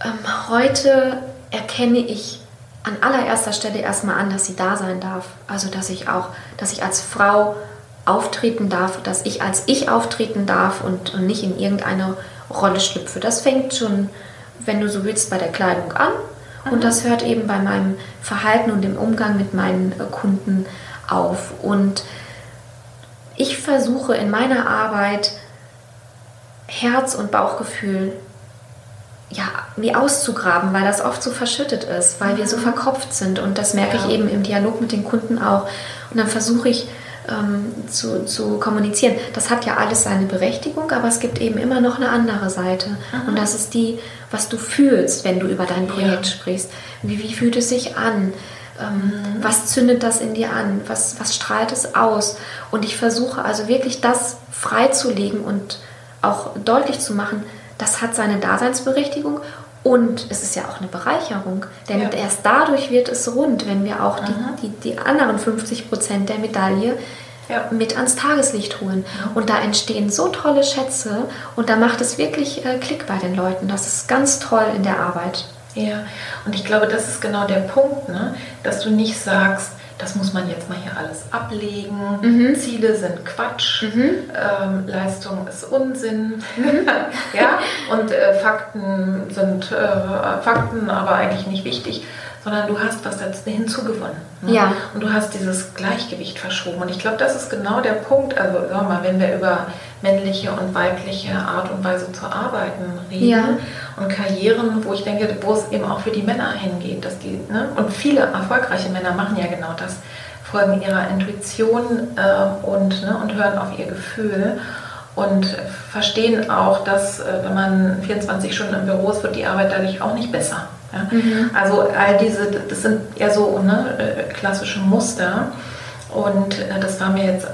ähm, heute erkenne ich an allererster Stelle erstmal an, dass sie da sein darf. Also dass ich auch, dass ich als Frau auftreten darf, dass ich als ich auftreten darf und, und nicht in irgendeine Rolle schlüpfe. Das fängt schon, wenn du so willst, bei der Kleidung an. Und das hört eben bei meinem Verhalten und dem Umgang mit meinen äh, Kunden auf. Und ich versuche in meiner Arbeit Herz und Bauchgefühl ja, wie auszugraben, weil das oft so verschüttet ist, weil wir so mhm. verkopft sind. Und das merke ja. ich eben im Dialog mit den Kunden auch. Und dann versuche ich ähm, zu, zu kommunizieren. Das hat ja alles seine Berechtigung, aber es gibt eben immer noch eine andere Seite. Mhm. Und das ist die, was du fühlst, wenn du über dein Projekt ja. sprichst. Wie, wie fühlt es sich an? Ähm, mhm. Was zündet das in dir an? Was, was strahlt es aus? Und ich versuche also wirklich das freizulegen und auch deutlich zu machen, das hat seine Daseinsberechtigung und es ist ja auch eine Bereicherung, denn ja. erst dadurch wird es rund, wenn wir auch die, die, die, anderen 50 Prozent der Medaille ja. mit ans Tageslicht holen. Und da entstehen so tolle Schätze und da macht es wirklich äh, Klick bei den Leuten. Das ist ganz toll in der Arbeit. Ja, und ich glaube, das ist genau der Punkt, ne? dass du nicht sagst, das muss man jetzt mal hier alles ablegen. Mhm. Ziele sind Quatsch, mhm. ähm, Leistung ist Unsinn. Mhm. ja? Und äh, Fakten sind äh, Fakten, aber eigentlich nicht wichtig, sondern du hast was dazu hinzugewonnen. Ne? Ja. Und du hast dieses Gleichgewicht verschoben. Und ich glaube, das ist genau der Punkt. Also, sag mal, wenn wir über männliche und weibliche Art und Weise zu arbeiten reden ja. und Karrieren, wo ich denke, wo es eben auch für die Männer hingeht, dass die, ne? und viele erfolgreiche Männer machen ja genau das, folgen ihrer Intuition äh, und, ne, und hören auf ihr Gefühl und verstehen auch, dass äh, wenn man 24 Stunden im Büro ist, wird die Arbeit dadurch auch nicht besser. Ja? Mhm. Also all diese, das sind ja so ne, äh, klassische Muster. Und äh, das war mir jetzt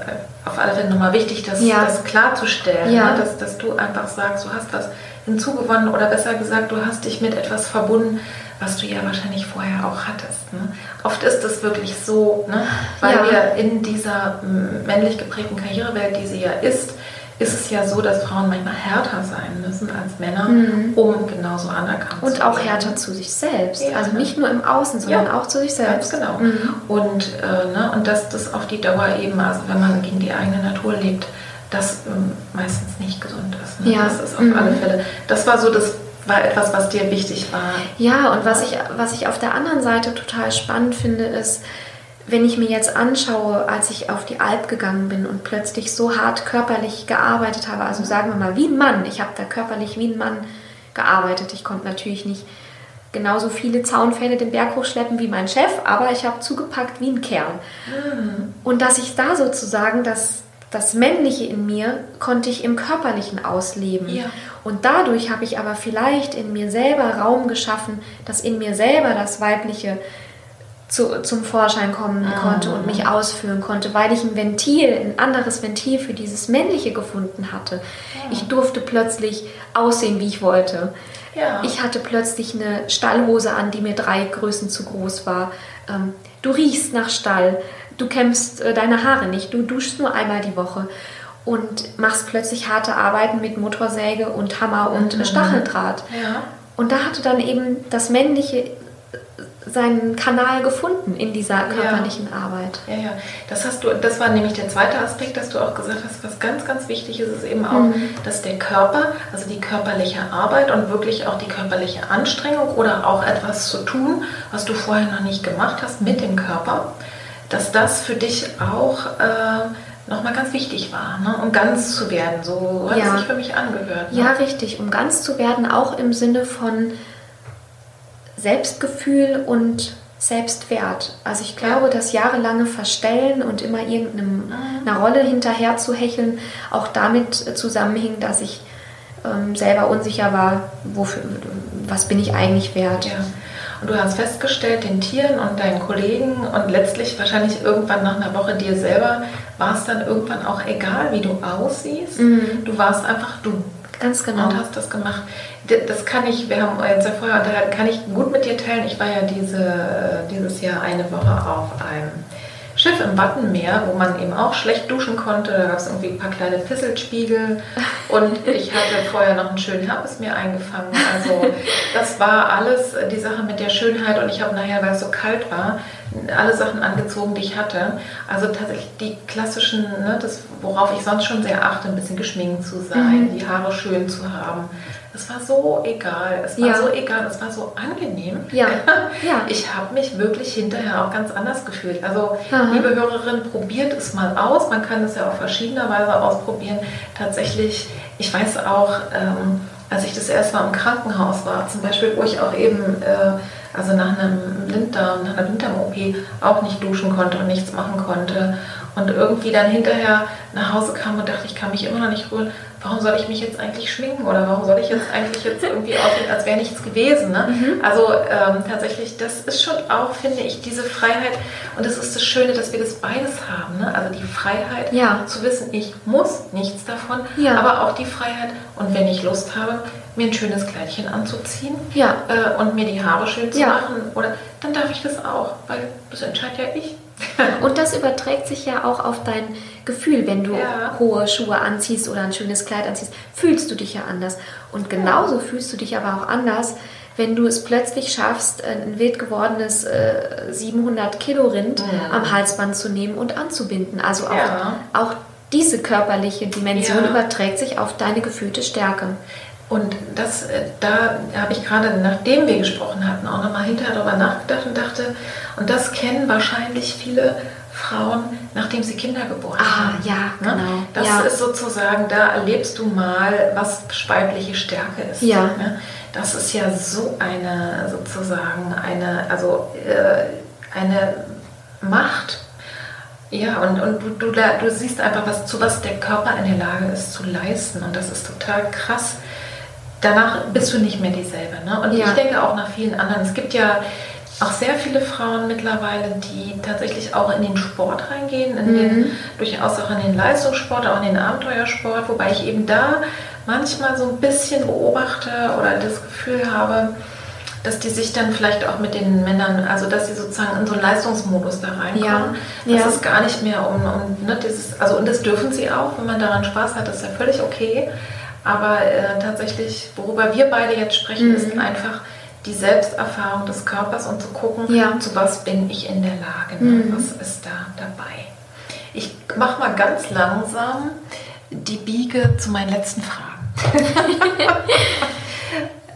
auf alle Fälle nochmal wichtig, das, ja. das klarzustellen, ja. ne? dass, dass du einfach sagst, du hast was hinzugewonnen oder besser gesagt, du hast dich mit etwas verbunden, was du ja wahrscheinlich vorher auch hattest. Ne? Oft ist es wirklich so, ne? weil ja. wir in dieser männlich geprägten Karrierewelt, die sie ja ist, ist es ja so, dass Frauen manchmal härter sein müssen als Männer, mhm. um genauso anerkannt Und zu werden. Und auch härter zu sich selbst. Ja, also nicht nur im Außen, sondern ja. auch zu sich selbst. Ganz genau. Mhm. Und, äh, ne, und dass das auf die Dauer eben, also wenn man gegen die eigene Natur lebt, das ähm, meistens nicht gesund ist. Ne? Ja. Das ist auf mhm. alle Fälle. Das war so das war etwas, was dir wichtig war. Ja, und was ich, was ich auf der anderen Seite total spannend finde, ist, wenn ich mir jetzt anschaue, als ich auf die Alp gegangen bin und plötzlich so hart körperlich gearbeitet habe, also sagen wir mal wie ein Mann, ich habe da körperlich wie ein Mann gearbeitet. Ich konnte natürlich nicht genauso viele Zaunpfähle den Berg hochschleppen wie mein Chef, aber ich habe zugepackt wie ein Kerl. Mhm. Und dass ich da sozusagen das, das Männliche in mir konnte ich im Körperlichen ausleben. Ja. Und dadurch habe ich aber vielleicht in mir selber Raum geschaffen, dass in mir selber das Weibliche zu, zum Vorschein kommen mhm. konnte und mich ausführen konnte, weil ich ein Ventil, ein anderes Ventil für dieses Männliche gefunden hatte. Ja. Ich durfte plötzlich aussehen, wie ich wollte. Ja. Ich hatte plötzlich eine Stallhose an, die mir drei Größen zu groß war. Ähm, du riechst nach Stall, du kämmst äh, deine Haare nicht, du duschst nur einmal die Woche und machst plötzlich harte Arbeiten mit Motorsäge und Hammer und mhm. Stacheldraht. Ja. Und da hatte dann eben das Männliche seinen Kanal gefunden in dieser körperlichen ja. Arbeit. Ja, ja. Das hast du, das war nämlich der zweite Aspekt, dass du auch gesagt hast, was ganz, ganz wichtig ist, ist eben auch, mhm. dass der Körper, also die körperliche Arbeit und wirklich auch die körperliche Anstrengung oder auch etwas zu tun, was du vorher noch nicht gemacht hast mit dem Körper, dass das für dich auch äh, nochmal ganz wichtig war, ne? um ganz zu werden. So hat ja. es sich für mich angehört. Ne? Ja, richtig, um ganz zu werden, auch im Sinne von Selbstgefühl und Selbstwert. Also ich glaube, das jahrelange Verstellen und immer irgendeiner mhm. Rolle hinterher zu hecheln auch damit zusammenhing, dass ich ähm, selber unsicher war, wofür, was bin ich eigentlich wert. Ja. Und du hast festgestellt, den Tieren und deinen Kollegen und letztlich wahrscheinlich irgendwann nach einer Woche dir selber, war es dann irgendwann auch egal, wie du aussiehst. Mhm. Du warst einfach du. Ganz genau. Und hast das gemacht das kann ich, wir haben uns ja vorher unterhalten, kann ich gut mit dir teilen. Ich war ja diese, dieses Jahr eine Woche auf einem Schiff im Wattenmeer, wo man eben auch schlecht duschen konnte. Da gab es irgendwie ein paar kleine Fisselspiegel und ich hatte vorher noch einen schönen Herpes mir eingefangen. Also das war alles die Sache mit der Schönheit und ich habe nachher, weil es so kalt war, alle Sachen angezogen, die ich hatte. Also tatsächlich die klassischen, ne, das, worauf ich sonst schon sehr achte, ein bisschen geschminkt zu sein, mhm. die Haare schön zu haben. Es war so egal, es war ja. so egal, es war so angenehm. Ja. ja. Ich habe mich wirklich hinterher auch ganz anders gefühlt. Also, Aha. liebe Hörerin, probiert es mal aus. Man kann es ja auf verschiedener Weise ausprobieren. Tatsächlich, ich weiß auch, ähm, als ich das erste Mal im Krankenhaus war, zum Beispiel, wo ich auch eben, äh, also nach einem Blinddarm, nach einer Blinddarm-OP auch nicht duschen konnte und nichts machen konnte und irgendwie dann hinterher nach Hause kam und dachte, ich kann mich immer noch nicht rühren, warum soll ich mich jetzt eigentlich schminken oder warum soll ich jetzt eigentlich jetzt irgendwie aussehen, als wäre nichts gewesen. Ne? Mhm. Also ähm, tatsächlich, das ist schon auch, finde ich, diese Freiheit und das ist das Schöne, dass wir das beides haben. Ne? Also die Freiheit ja. zu wissen, ich muss nichts davon, ja. aber auch die Freiheit und wenn ich Lust habe, mir ein schönes Kleidchen anzuziehen ja. äh, und mir die Haare schön zu machen, oder dann darf ich das auch, weil das entscheidet ja ich. Und das überträgt sich ja auch auf dein Gefühl, wenn du ja. hohe Schuhe anziehst oder ein schönes Kleid anziehst, fühlst du dich ja anders. Und genauso ja. fühlst du dich aber auch anders, wenn du es plötzlich schaffst, ein wild gewordenes äh, 700 Kilo Rind ja. am Halsband zu nehmen und anzubinden. Also auch, auch diese körperliche Dimension überträgt sich auf deine gefühlte Stärke. Und das, äh, da habe ich gerade, nachdem wir gesprochen hatten, auch nochmal hinterher darüber nachgedacht und dachte, und das kennen wahrscheinlich viele Frauen, nachdem sie Kinder geboren ah, haben. Ah, ja, ne? genau. Das ja. ist sozusagen, da erlebst du mal, was weibliche Stärke ist. Ja. Ne? Das ist ja so eine, sozusagen, eine, also äh, eine Macht. Ja, und, und du, du, du siehst einfach, was, zu was der Körper in der Lage ist zu leisten. Und das ist total krass danach bist du nicht mehr dieselbe. Ne? Und ja. ich denke auch nach vielen anderen. Es gibt ja auch sehr viele Frauen mittlerweile, die tatsächlich auch in den Sport reingehen, in mhm. den, durchaus auch in den Leistungssport, auch in den Abenteuersport, wobei ich eben da manchmal so ein bisschen beobachte oder das Gefühl habe, dass die sich dann vielleicht auch mit den Männern, also dass sie sozusagen in so einen Leistungsmodus da reinkommen. Ja. Das ja. ist gar nicht mehr um, um ne, dieses, also und das dürfen sie auch, wenn man daran Spaß hat, das ist ja völlig okay. Aber äh, tatsächlich, worüber wir beide jetzt sprechen, mhm. ist einfach die Selbsterfahrung des Körpers und zu gucken, ja. zu was bin ich in der Lage, ne? mhm. was ist da dabei. Ich mache mal ganz langsam die Biege zu meinen letzten Fragen.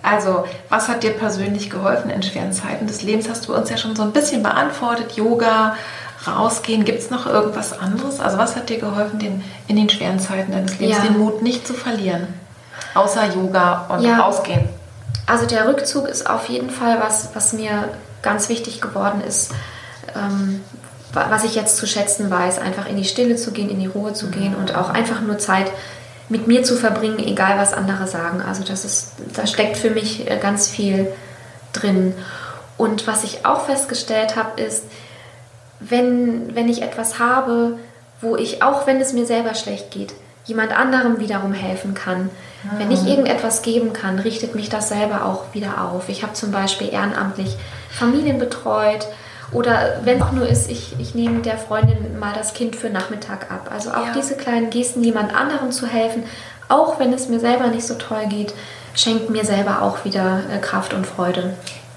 also, was hat dir persönlich geholfen in schweren Zeiten des Lebens? Hast du uns ja schon so ein bisschen beantwortet. Yoga, rausgehen. Gibt es noch irgendwas anderes? Also was hat dir geholfen, den, in den schweren Zeiten deines Lebens ja. den Mut nicht zu verlieren? Außer Yoga und ja. rausgehen. Also der Rückzug ist auf jeden Fall was, was mir ganz wichtig geworden ist, ähm, was ich jetzt zu schätzen weiß, einfach in die Stille zu gehen, in die Ruhe zu gehen und auch einfach nur Zeit mit mir zu verbringen, egal was andere sagen. Also das ist, da steckt für mich äh, ganz viel drin. Und was ich auch festgestellt habe, ist, wenn, wenn ich etwas habe, wo ich, auch wenn es mir selber schlecht geht, jemand anderem wiederum helfen kann. Mhm. Wenn ich ah. irgendetwas geben kann, richtet mich das selber auch wieder auf. Ich habe zum Beispiel ehrenamtlich Familien betreut oder wenn es auch nur ist, ich, ich nehme der Freundin mal das Kind für Nachmittag ab. Also auch ja. diese kleinen Gesten, jemand anderem zu helfen, auch wenn es mir selber nicht so toll geht, schenkt mir selber auch wieder äh, Kraft und Freude.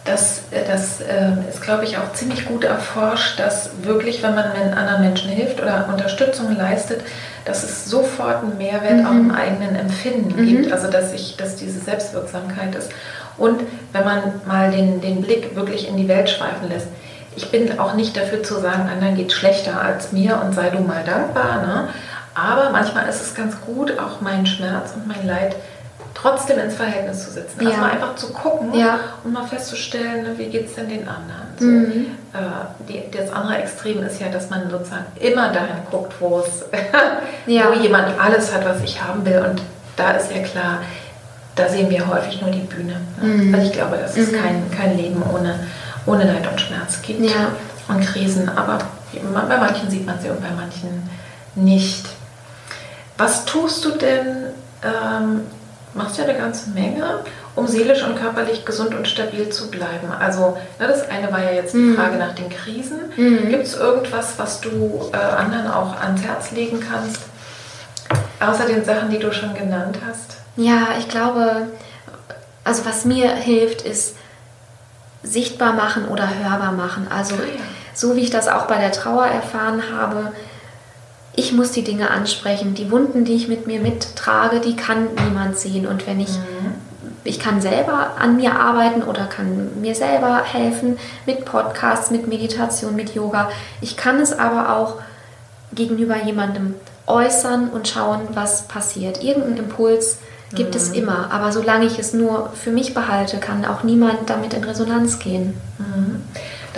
Das, das äh, ist, glaube ich, auch ziemlich gut erforscht, dass wirklich, wenn man anderen Menschen hilft oder Unterstützung leistet, dass es sofort einen Mehrwert mhm. auch im eigenen Empfinden mhm. gibt. Also dass, ich, dass diese Selbstwirksamkeit ist. Und wenn man mal den, den Blick wirklich in die Welt schweifen lässt. Ich bin auch nicht dafür zu sagen, anderen geht schlechter als mir und sei du mal dankbar. Ne? Aber manchmal ist es ganz gut, auch meinen Schmerz und mein Leid trotzdem ins Verhältnis zu setzen. Also ja. mal einfach zu gucken ja. und mal festzustellen, ne, wie geht es denn den anderen. So, mhm. äh, die, das andere Extrem ist ja, dass man sozusagen immer dahin guckt, wo es, ja. wo jemand alles hat, was ich haben will. Und da ist ja klar, da sehen wir häufig nur die Bühne. Ne? Mhm. Also ich glaube, dass es mhm. kein, kein Leben ohne, ohne Leid und Schmerz gibt und Krisen. Aber bei manchen sieht man sie und bei manchen nicht. Was tust du denn, ähm, machst ja eine ganze Menge, um seelisch und körperlich gesund und stabil zu bleiben. Also ne, das eine war ja jetzt die mhm. Frage nach den Krisen. Mhm. Gibt es irgendwas, was du äh, anderen auch ans Herz legen kannst, außer den Sachen, die du schon genannt hast? Ja, ich glaube, also was mir hilft, ist sichtbar machen oder hörbar machen. Also ah, ja. so wie ich das auch bei der Trauer erfahren habe, ich muss die Dinge ansprechen. Die Wunden, die ich mit mir mittrage, die kann niemand sehen. Und wenn ich, mhm. ich kann selber an mir arbeiten oder kann mir selber helfen mit Podcasts, mit Meditation, mit Yoga. Ich kann es aber auch gegenüber jemandem äußern und schauen, was passiert. Irgendein Impuls gibt mhm. es immer. Aber solange ich es nur für mich behalte, kann auch niemand damit in Resonanz gehen. Mhm.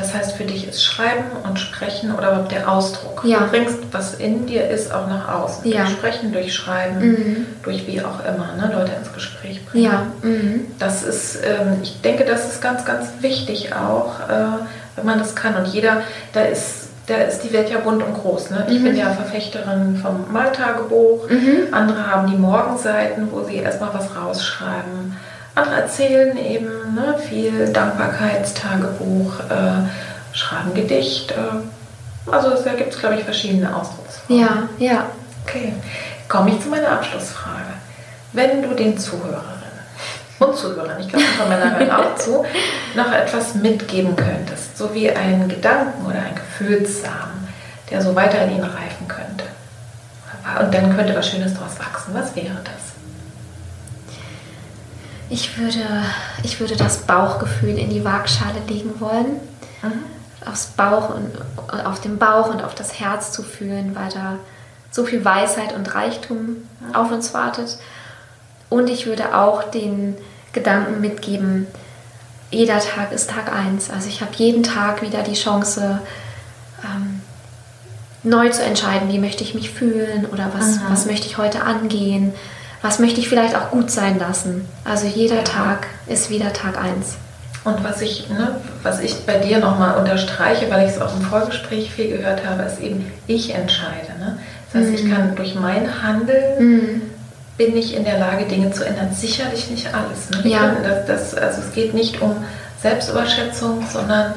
Das heißt, für dich ist Schreiben und Sprechen oder überhaupt der Ausdruck. Ja. Du bringst, was in dir ist, auch nach außen. Ja. Durch Sprechen, durch Schreiben, mhm. durch wie auch immer, ne, Leute ins Gespräch bringen. Ja. Mhm. Das ist, ähm, ich denke, das ist ganz, ganz wichtig auch, äh, wenn man das kann. Und jeder, da ist da ist die Welt ja bunt und groß. Ne? Ich mhm. bin ja Verfechterin vom Maltagebuch. Mhm. Andere haben die Morgenseiten, wo sie erstmal was rausschreiben. Erzählen eben ne, viel Dankbarkeitstagebuch, äh, schreiben Gedicht. Äh, also da gibt es, glaube ich, verschiedene Ausdrucksformen. Ja, ja. Okay, komme ich zu meiner Abschlussfrage. Wenn du den Zuhörerinnen und Zuhörern, ich glaube, von meiner hören auch zu, noch etwas mitgeben könntest, so wie einen Gedanken oder ein Gefühlssamen, der so weiter in ihnen reifen könnte. Und dann könnte was Schönes daraus wachsen. Was wäre das? Ich würde, ich würde das Bauchgefühl in die Waagschale legen wollen. Mhm. Aufs Bauch und auf den Bauch und auf das Herz zu fühlen, weil da so viel Weisheit und Reichtum mhm. auf uns wartet. Und ich würde auch den Gedanken mitgeben, jeder Tag ist Tag 1. Also ich habe jeden Tag wieder die Chance, ähm, neu zu entscheiden, wie möchte ich mich fühlen oder was, mhm. was möchte ich heute angehen was möchte ich vielleicht auch gut sein lassen. Also jeder Tag ist wieder Tag 1. Und was ich, ne, was ich bei dir nochmal unterstreiche, weil ich es auch im Vorgespräch viel gehört habe, ist eben, ich entscheide. Ne? Das heißt, mhm. ich kann durch mein Handeln mhm. bin ich in der Lage, Dinge zu ändern. Sicherlich nicht alles. Ne? Ja. Das, das, also es geht nicht um Selbstüberschätzung, sondern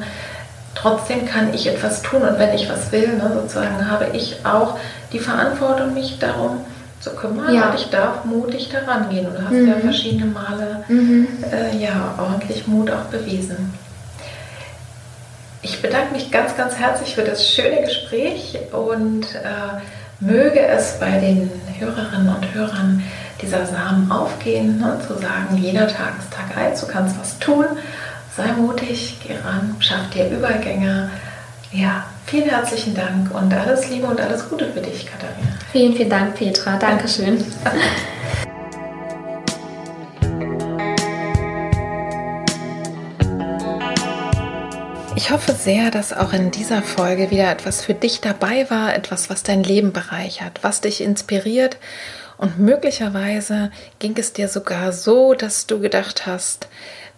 trotzdem kann ich etwas tun und wenn ich was will, ne, sozusagen habe ich auch die Verantwortung, mich darum zu kümmern ja. und ich darf mutig daran gehen. Und du hast mhm. ja verschiedene Male mhm. äh, ja, ordentlich Mut auch bewiesen. Ich bedanke mich ganz, ganz herzlich für das schöne Gespräch und äh, möge es bei den Hörerinnen und Hörern dieser Samen aufgehen und ne, zu sagen, jeder Tag ist Tag 1, du kannst was tun, sei mutig, geh ran, schaff dir Übergänge. Ja, vielen herzlichen Dank und alles Liebe und alles Gute für dich, Katharina. Vielen, vielen Dank, Petra. Dankeschön. Ich hoffe sehr, dass auch in dieser Folge wieder etwas für dich dabei war, etwas, was dein Leben bereichert, was dich inspiriert. Und möglicherweise ging es dir sogar so, dass du gedacht hast,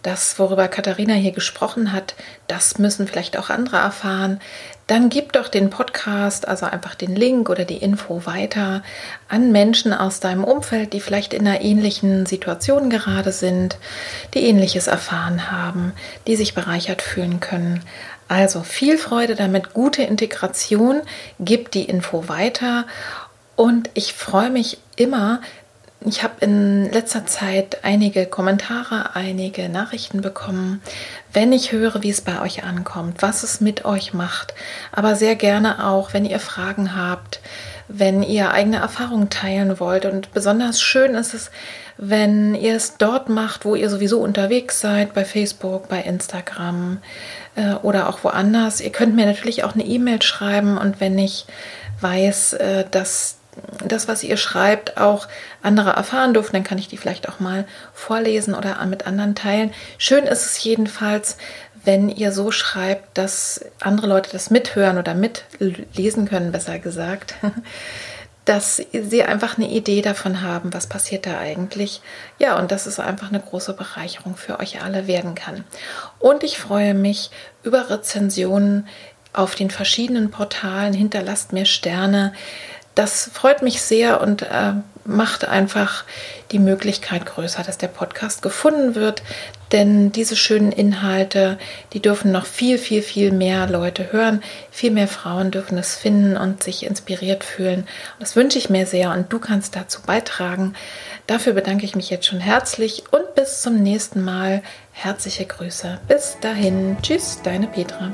das, worüber Katharina hier gesprochen hat, das müssen vielleicht auch andere erfahren, dann gib doch den Podcast, also einfach den Link oder die Info weiter an Menschen aus deinem Umfeld, die vielleicht in einer ähnlichen Situation gerade sind, die ähnliches erfahren haben, die sich bereichert fühlen können. Also viel Freude damit, gute Integration, gib die Info weiter. Und ich freue mich immer, ich habe in letzter Zeit einige Kommentare, einige Nachrichten bekommen, wenn ich höre, wie es bei euch ankommt, was es mit euch macht, aber sehr gerne auch, wenn ihr Fragen habt, wenn ihr eigene Erfahrungen teilen wollt. Und besonders schön ist es, wenn ihr es dort macht, wo ihr sowieso unterwegs seid, bei Facebook, bei Instagram äh, oder auch woanders. Ihr könnt mir natürlich auch eine E-Mail schreiben und wenn ich weiß, äh, dass das, was ihr schreibt, auch andere erfahren durften, dann kann ich die vielleicht auch mal vorlesen oder mit anderen teilen. Schön ist es jedenfalls, wenn ihr so schreibt, dass andere Leute das mithören oder mitlesen können, besser gesagt, dass sie einfach eine Idee davon haben, was passiert da eigentlich. Ja, und dass es einfach eine große Bereicherung für euch alle werden kann. Und ich freue mich über Rezensionen auf den verschiedenen Portalen. Hinterlasst mir Sterne das freut mich sehr und äh, macht einfach die Möglichkeit größer, dass der Podcast gefunden wird. Denn diese schönen Inhalte, die dürfen noch viel, viel, viel mehr Leute hören. Viel mehr Frauen dürfen es finden und sich inspiriert fühlen. das wünsche ich mir sehr und du kannst dazu beitragen. Dafür bedanke ich mich jetzt schon herzlich und bis zum nächsten Mal. Herzliche Grüße. Bis dahin. Tschüss, deine Petra.